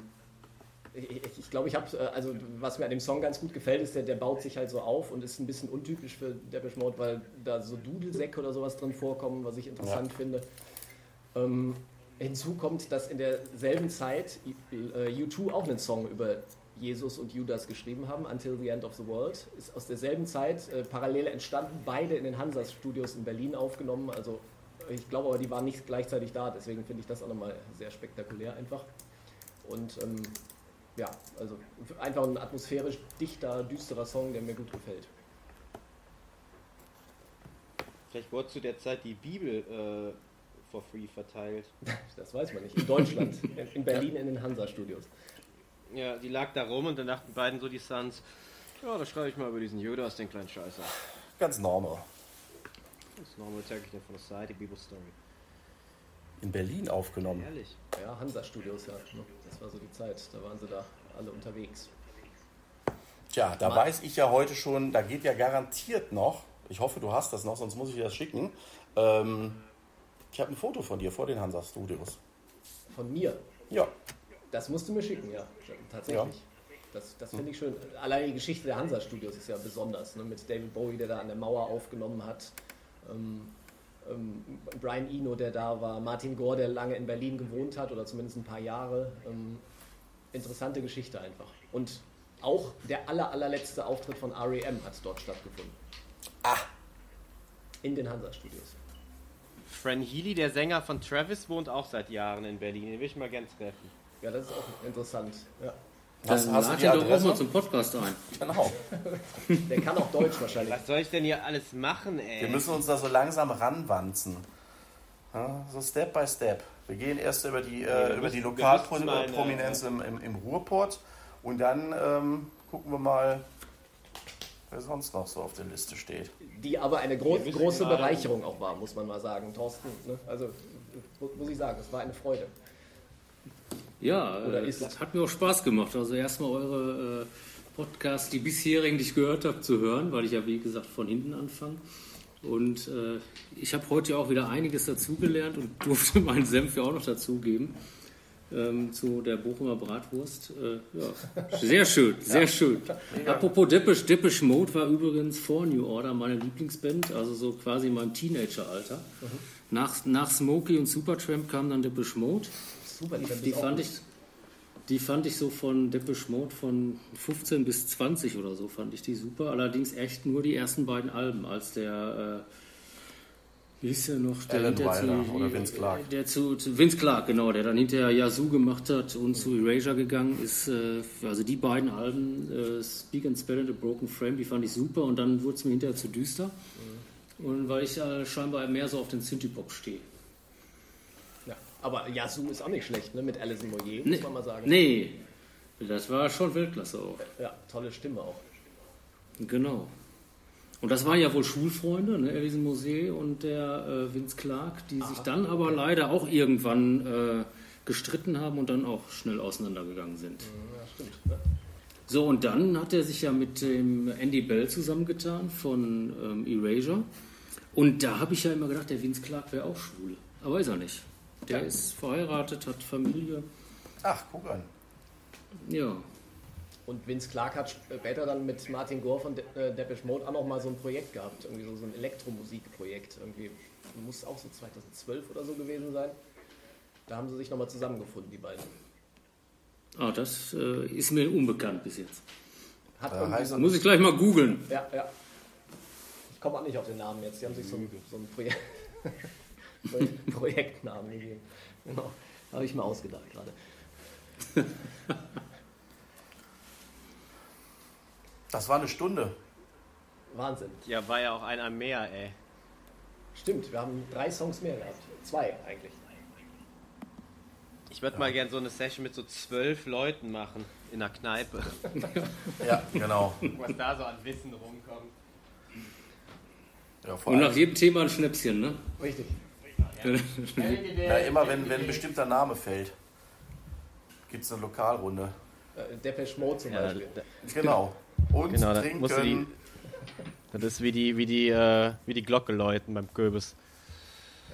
ich glaube, ich, habe, also was mir an dem Song ganz gut gefällt, ist, der, der baut sich halt so auf und ist ein bisschen untypisch für Depeche Mode, weil da so Dudelsäcke oder sowas drin vorkommen, was ich interessant finde. Ähm, hinzu kommt, dass in derselben Zeit äh, U2 auch einen Song über Jesus und Judas geschrieben haben, Until the End of the World. Ist aus derselben Zeit äh, parallel entstanden, beide in den Hansa-Studios in Berlin aufgenommen. Also ich glaube aber, die waren nicht gleichzeitig da, deswegen finde ich das auch nochmal sehr spektakulär einfach. Und ähm, ja, also einfach ein atmosphärisch dichter, düsterer Song, der mir gut gefällt. Vielleicht wurde zu der Zeit die Bibel äh, for free verteilt. Das weiß man nicht. In Deutschland, in, in Berlin in den Hansa-Studios. Ja, die lag da rum und dann dachten beiden so die Sons, ja, da schreibe ich mal über diesen Judas, den kleinen Scheißer. Ganz normal. Das ist nochmal take ich von der Seite, Bibel Story. In Berlin aufgenommen. Ehrlich. Ja, Hansa-Studios, ja. ne? Das war so die Zeit. Da waren sie da alle unterwegs. Tja, da weiß ich ja heute schon, da geht ja garantiert noch, ich hoffe, du hast das noch, sonst muss ich dir das schicken. Ähm, ich habe ein Foto von dir vor den Hansa Studios. Von mir. Ja, Das musst du mir schicken, ja. Tatsächlich. Das, das finde ich schön. Allein die Geschichte der Hansa-Studios ist ja besonders. Ne? Mit David Bowie, der da an der Mauer aufgenommen hat. Ähm, ähm, Brian Eno, der da war. Martin Gore, der lange in Berlin gewohnt hat oder zumindest ein paar Jahre. Ähm, interessante Geschichte einfach. Und auch der aller, allerletzte Auftritt von REM hat dort stattgefunden. Ah. In den Hansa-Studios. Fran Healy, der Sänger von Travis, wohnt auch seit Jahren in Berlin. Den will ich mal gern treffen. Ja, das ist auch interessant. Ja. Dann hast du ihn doch auch mal zum Podcast ein. Genau. Der kann auch Deutsch wahrscheinlich. Was soll ich denn hier alles machen, ey? Wir müssen uns da so langsam ranwanzen. Ja, so Step by Step. Wir gehen erst über die, wir äh, über die Lokalprominenz im, im, im Ruhrpott und dann ähm, gucken wir mal, wer sonst noch so auf der Liste steht. Die aber eine gro große Bereicherung auch war, muss man mal sagen. Thorsten, ne? also mu- muss ich sagen, es war eine Freude. Ja, Oder äh, ist- es hat mir auch Spaß gemacht. Also erstmal eure äh, Podcasts, die bisherigen, die ich gehört habe, zu hören, weil ich ja wie gesagt von hinten anfange. Und äh, ich habe heute auch wieder einiges dazugelernt und durfte meinen Senf ja auch noch dazugeben ähm, zu der Bochumer Bratwurst. Äh, ja, sehr schön, sehr schön. Apropos Depeche, Depeche Mode war übrigens vor New Order meine Lieblingsband, also so quasi in meinem Teenageralter. Nach, nach Smokey und Supertramp kam dann Depeche Mode. Super, die, Die fand ich, die fand ich so von Depeche Mode von 15 bis 20 oder so, fand ich die super. Allerdings echt nur die ersten beiden Alben, als der, äh, wie hieß der noch? Der Alan Wilder oder Vince Clarke. Der zu, zu Vince Clark, genau, der dann hinterher Yazoo gemacht hat und zu Erasure gegangen ist. Äh, also die beiden Alben, äh, Speak and Spell and a Broken Frame, die fand ich super und dann wurde es mir hinterher zu düster. Und weil ich äh, scheinbar mehr so auf den Synthie-Pop stehe. Ja. Aber Yazoo ist auch nicht schlecht, ne? mit Alison Moyer, muss Nee, man mal sagen. nee, das war schon Weltklasse auch. Ja, tolle Stimme auch. Genau. Und das waren ja wohl Schulfreunde, ne? Alison Moser und der äh, Vince Clark, die sich dann aber leider auch irgendwann äh, gestritten haben und dann auch schnell auseinandergegangen sind. Ja, stimmt. Ne? So, und dann hat er sich ja mit dem Andy Bell zusammengetan von ähm, Erasure. Und da habe ich ja immer gedacht, der Vince Clark wäre auch schwul. Aber ist er nicht. Der ist verheiratet, hat Familie. Ach, guck an. Ja. Und Vince Clark hat später dann mit Martin Gore von De äh, Depeche Mode auch noch mal so ein Projekt gehabt, irgendwie so, so ein Elektromusikprojekt. Irgendwie muss auch so 2012 oder so gewesen sein. Da haben sie sich nochmal zusammengefunden, die beiden. Ah, das äh, ist mir unbekannt bis jetzt. Heißt so Muss ich gleich mal googeln. ja, ja. Ich komme auch nicht auf den Namen jetzt. Die haben sich so ein, so ein Projekt, Projektnamen gegeben. Genau. Habe ich mir ausgedacht gerade. Das war eine Stunde. Wahnsinn. Ja, war ja auch einer mehr, ey. Stimmt, wir haben drei Songs mehr gehabt. Zwei eigentlich. Ich würde mal gerne so eine Session mit so zwölf Leuten machen in der Kneipe. Ja, genau. Was da so an Wissen rumkommt. Ja, Und nach jedem Thema ein Schnäpschen, ne? Richtig. Ja, immer wenn, wenn ein bestimmter Name fällt, gibt es eine Lokalrunde. Äh, Depeche Mode zum Ja, da, Beispiel. da, Genau. Und genau, trinken. die. Das ist wie die, wie die, äh, wie die Glocke läuten beim Kürbis.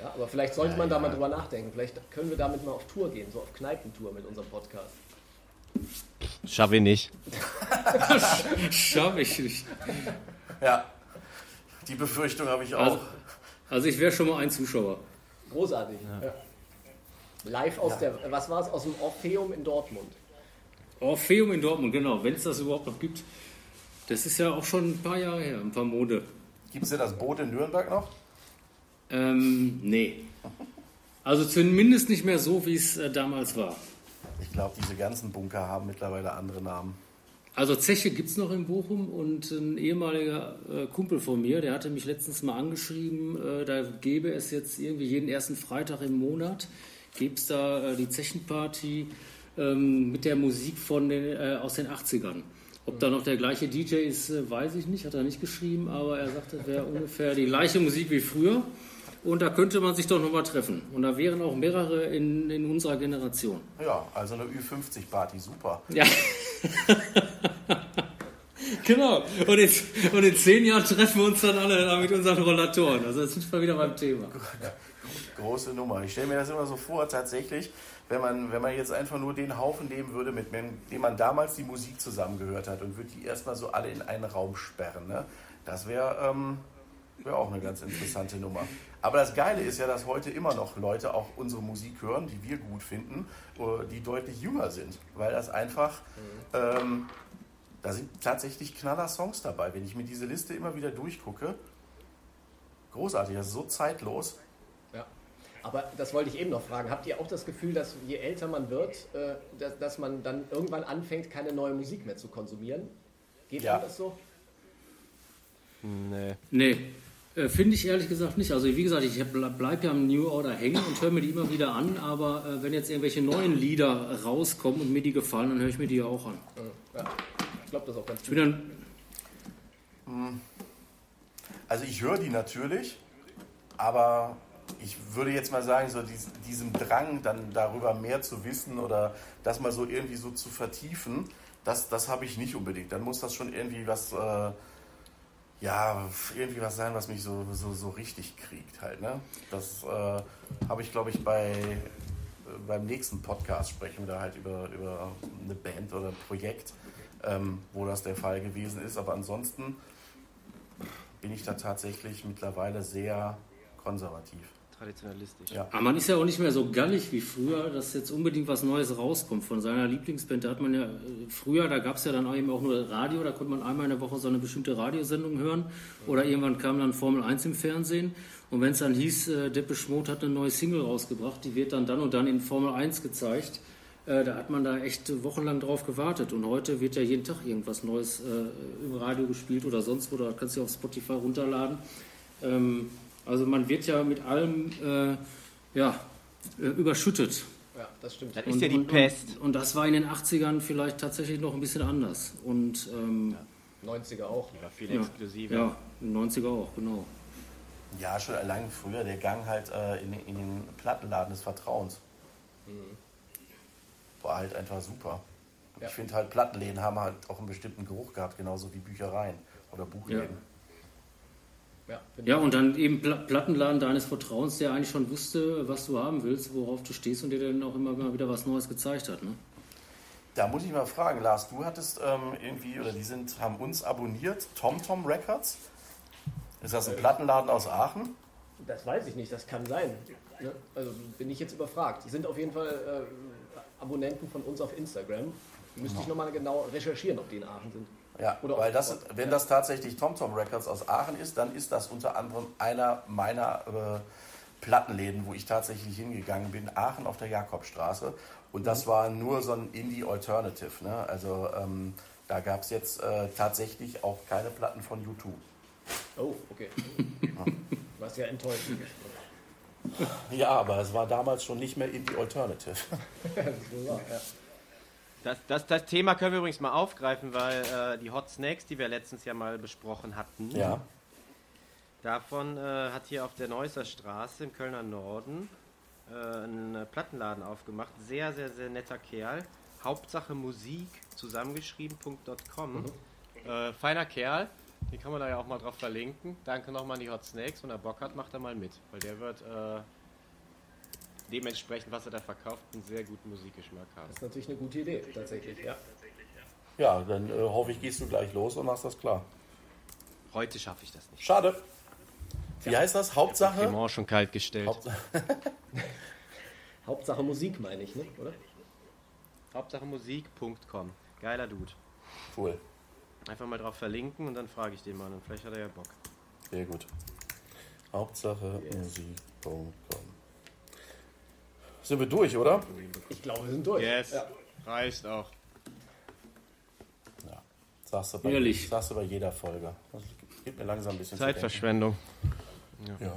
Ja, aber vielleicht sollte man da mal drüber nachdenken. Vielleicht können wir damit mal auf Tour gehen, so auf Kneipentour mit unserem Podcast. Schaffe ich nicht. Schaffe ich nicht. Ja, die Befürchtung habe ich auch. Also, also ich wäre schon mal ein Zuschauer. Großartig. Ja. Live aus der, was war es, aus dem Orpheum in Dortmund. Orpheum in Dortmund, genau, wenn es das überhaupt noch gibt. Das ist ja auch schon ein paar Jahre her, ein paar Monate. Gibt es denn das Boot in Nürnberg noch? Ähm, nee. Also zumindest nicht mehr so, wie es äh, damals war. Ich glaube, diese ganzen Bunker haben mittlerweile andere Namen. Also Zeche gibt es noch in Bochum und ein ehemaliger äh, Kumpel von mir, der hatte mich letztens mal angeschrieben, äh, da gäbe es jetzt irgendwie jeden ersten Freitag im Monat, gäbe es da äh, die Zechenparty ähm, mit der Musik von den, äh, aus den 80ern. Ob da noch der gleiche DJ ist, äh, weiß ich nicht, hat er nicht geschrieben, aber er sagte, es wäre ungefähr die gleiche Musik wie früher. Und da könnte man sich doch nochmal treffen. Und da wären auch mehrere in, in unserer Generation. Ja, also eine Ü50-Party, super. Ja. genau. Und in, und in zehn Jahren treffen wir uns dann alle da mit unseren Rollatoren. Also jetzt sind wir wieder beim Thema. Große Nummer. Ich stelle mir das immer so vor, tatsächlich, wenn man, wenn man jetzt einfach nur den Haufen nehmen würde, mit dem man damals die Musik zusammengehört hat und würde die erstmal so alle in einen Raum sperren. Ne? Das wäre ähm, wär auch eine ganz interessante Nummer. Aber das Geile ist ja, dass heute immer noch Leute auch unsere Musik hören, die wir gut finden, äh, die deutlich jünger sind. Weil das einfach, ähm, da sind tatsächlich knaller Songs dabei. Wenn ich mir diese Liste immer wieder durchgucke, großartig, das ist so zeitlos. Ja. Aber das wollte ich eben noch fragen. Habt ihr auch das Gefühl, dass je älter man wird, äh, dass, dass man dann irgendwann anfängt, keine neue Musik mehr zu konsumieren? Geht Ja. das so? Nee. Nee, äh, finde ich ehrlich gesagt nicht. Also wie gesagt, ich bleib bleib ja am New Order hängen und höre mir die immer wieder an. Aber äh, wenn jetzt irgendwelche neuen Lieder rauskommen und mir die gefallen, dann höre ich mir die ja auch an. Ja. Ich glaube, das ist auch ganz Ich gut. bin dann, Also ich höre die natürlich, aber ich würde jetzt mal sagen, so dies, diesem Drang, dann darüber mehr zu wissen oder das mal so irgendwie so zu vertiefen, das, das habe ich nicht unbedingt. Dann muss das schon irgendwie was, äh, ja, irgendwie was sein, was mich so, so, so richtig kriegt halt. Ne? Das äh, habe ich, glaube ich, bei, äh, beim nächsten Podcast sprechen wir da halt über, über eine Band oder ein Projekt, ähm, wo das der Fall gewesen ist. Aber ansonsten bin ich da tatsächlich mittlerweile sehr konservativ. Traditionalistisch. Ja. Aber man ist ja auch nicht mehr so gallig wie früher, dass jetzt unbedingt was Neues rauskommt von seiner Lieblingsband. Da hat man ja äh, früher, da gab es ja dann eben auch nur Radio, da konnte man einmal in der Woche so eine bestimmte Radiosendung hören. Oder irgendwann kam dann Formel 1 im Fernsehen. Und wenn es dann hieß, äh, Depeche Mode hat eine neue Single rausgebracht, die wird dann dann und dann in Formel 1 gezeigt. Äh, da hat man da echt wochenlang drauf gewartet. Und heute wird ja jeden Tag irgendwas Neues äh, im Radio gespielt oder sonst wo. Da kannst du ja auf Spotify runterladen. Ähm, also man wird ja mit allem äh, ja, äh, überschüttet. Ja, das stimmt. Das ist ja die Pest. Und, und das war in den 80ern vielleicht tatsächlich noch ein bisschen anders. Und ähm, 90er auch. Ja, viel ja, exklusiver. ja, in den 90er auch, genau. Ja, schon allein früher der Gang halt äh, in, in den Plattenladen des Vertrauens. War halt einfach super. Ja. Ich finde halt, Plattenläden haben halt auch einen bestimmten Geruch gehabt, genauso wie Büchereien oder Buchläden. Ja, bin Ja, und dann eben Pla Plattenladen deines Vertrauens, der eigentlich schon wusste, was du haben willst, worauf du stehst und dir dann auch immer mal wieder was Neues gezeigt hat. Ne? Da muss ich mal fragen, Lars, du hattest ähm, irgendwie, oder die sind, haben uns abonniert, TomTom Records. Ist das ein Plattenladen aus Aachen? Das weiß ich nicht, das kann sein. Ne? Also bin ich jetzt überfragt. Die sind auf jeden Fall äh, Abonnenten von uns auf Instagram. Müsste ich nochmal genau recherchieren, ob die in Aachen sind. Ja, Oder weil das, wenn das tatsächlich TomTom Records aus Aachen ist, dann ist das unter anderem einer meiner äh, Plattenläden, wo ich tatsächlich hingegangen bin, Aachen auf der Jakobstraße. Und das Mhm. war nur so ein Indie-Alternative. Ne? Also ähm, da gab es jetzt äh, tatsächlich auch keine Platten von U2. Oh, okay. Was ja enttäuschend. Ja, aber es war damals schon nicht mehr Indie-Alternative. Ja. Das, das, das Thema können wir übrigens mal aufgreifen, weil äh, die Hot Snacks, die wir letztens ja mal besprochen hatten, ja. davon äh, hat hier auf der Neusser Straße im Kölner Norden äh, einen Plattenladen aufgemacht. Sehr, sehr, sehr netter Kerl. Hauptsache Musik zusammengeschrieben.com. Äh, feiner Kerl. Den kann man da ja auch mal drauf verlinken. Danke nochmal an die Hot Snakes. Wenn er Bock hat, macht er mal mit. Weil der wird äh, dementsprechend, was er da verkauft, einen sehr guten Musikgeschmack haben. Das ist natürlich eine gute Idee, tatsächlich. Ja. Ja, dann äh, hoffe ich, gehst du gleich los und machst das klar. Heute schaffe ich das nicht. Schade. Wie heißt das? Hauptsache? Cremant schon kalt gestellt. Hauptsache Hauptsache Musik, meine ich, ne? oder? Hauptsache Musik.com. Geiler Dude. cool. Einfach mal drauf verlinken und dann frage ich den Mann und vielleicht hat er ja Bock. Sehr gut. Hauptsache Musik.com. Sind wir durch, oder? Ich glaube, wir sind durch. Yes. Ja. Reicht auch. Ja. Sagst du bei, Ehrlich. sagst du bei jeder Folge. Das gibt mir langsam ein bisschen zu Zeitverschwendung. denken. Ja.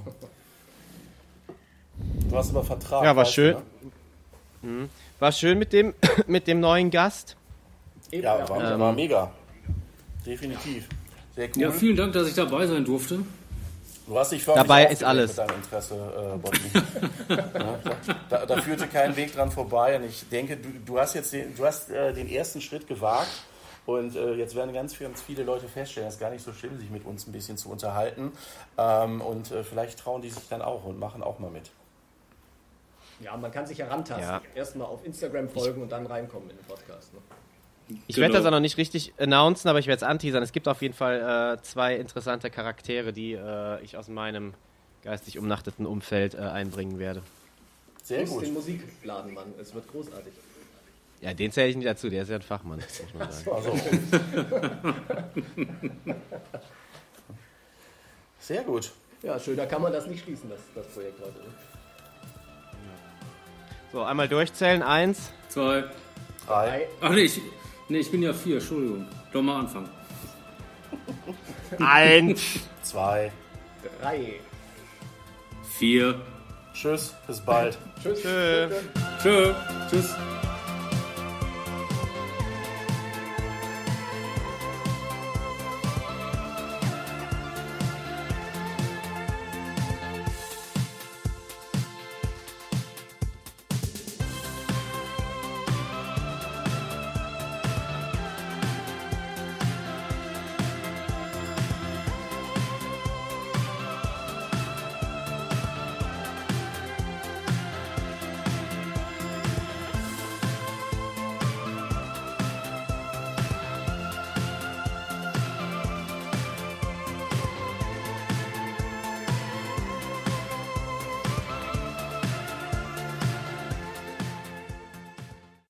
Du hast aber Vertrag. Ja, war weißt du, schön. ne? War schön mit dem, mit dem neuen Gast. Eben, Ja, ja. war, war mega. Definitiv. Sehr cool. Ja, vielen Dank, dass ich dabei sein durfte. Du hast dich Dabei ist alles. Mit deinem Interesse, äh, ja, da, da führte kein Weg dran vorbei. Und ich denke, du, du hast jetzt den, du hast, äh, den ersten Schritt gewagt. Und äh, jetzt werden ganz, ganz viele Leute feststellen, es ist gar nicht so schlimm, sich mit uns ein bisschen zu unterhalten. Ähm, und äh, vielleicht trauen die sich dann auch und machen auch mal mit. ja, man kann sich herantasten. Ja. Erstmal auf Instagram folgen und dann reinkommen in den Podcast. Ne? Ich Genau. werde das auch noch nicht richtig announcen, aber ich werde es anteasern. Es gibt auf jeden Fall äh, zwei interessante Charaktere, die äh, ich aus meinem geistig umnachteten Umfeld äh, einbringen werde. Sehr gut. den Musikladen, Mann. Es wird großartig. Ja, den zähle ich nicht dazu, der ist ja ein Fachmann, muss man sagen. Also. Sehr gut. Ja, schöner kann man das nicht schließen, das, das Projekt heute. Ne? So, einmal durchzählen. Eins, Zwei. Drei. Ach nee, ich, nee, ich bin ja vier, Entschuldigung. Doch mal anfangen. eins. Zwei. Drei. Vier. Tschüss. Bis bald. Tschüss. Tschö. Tschö. Tschüss.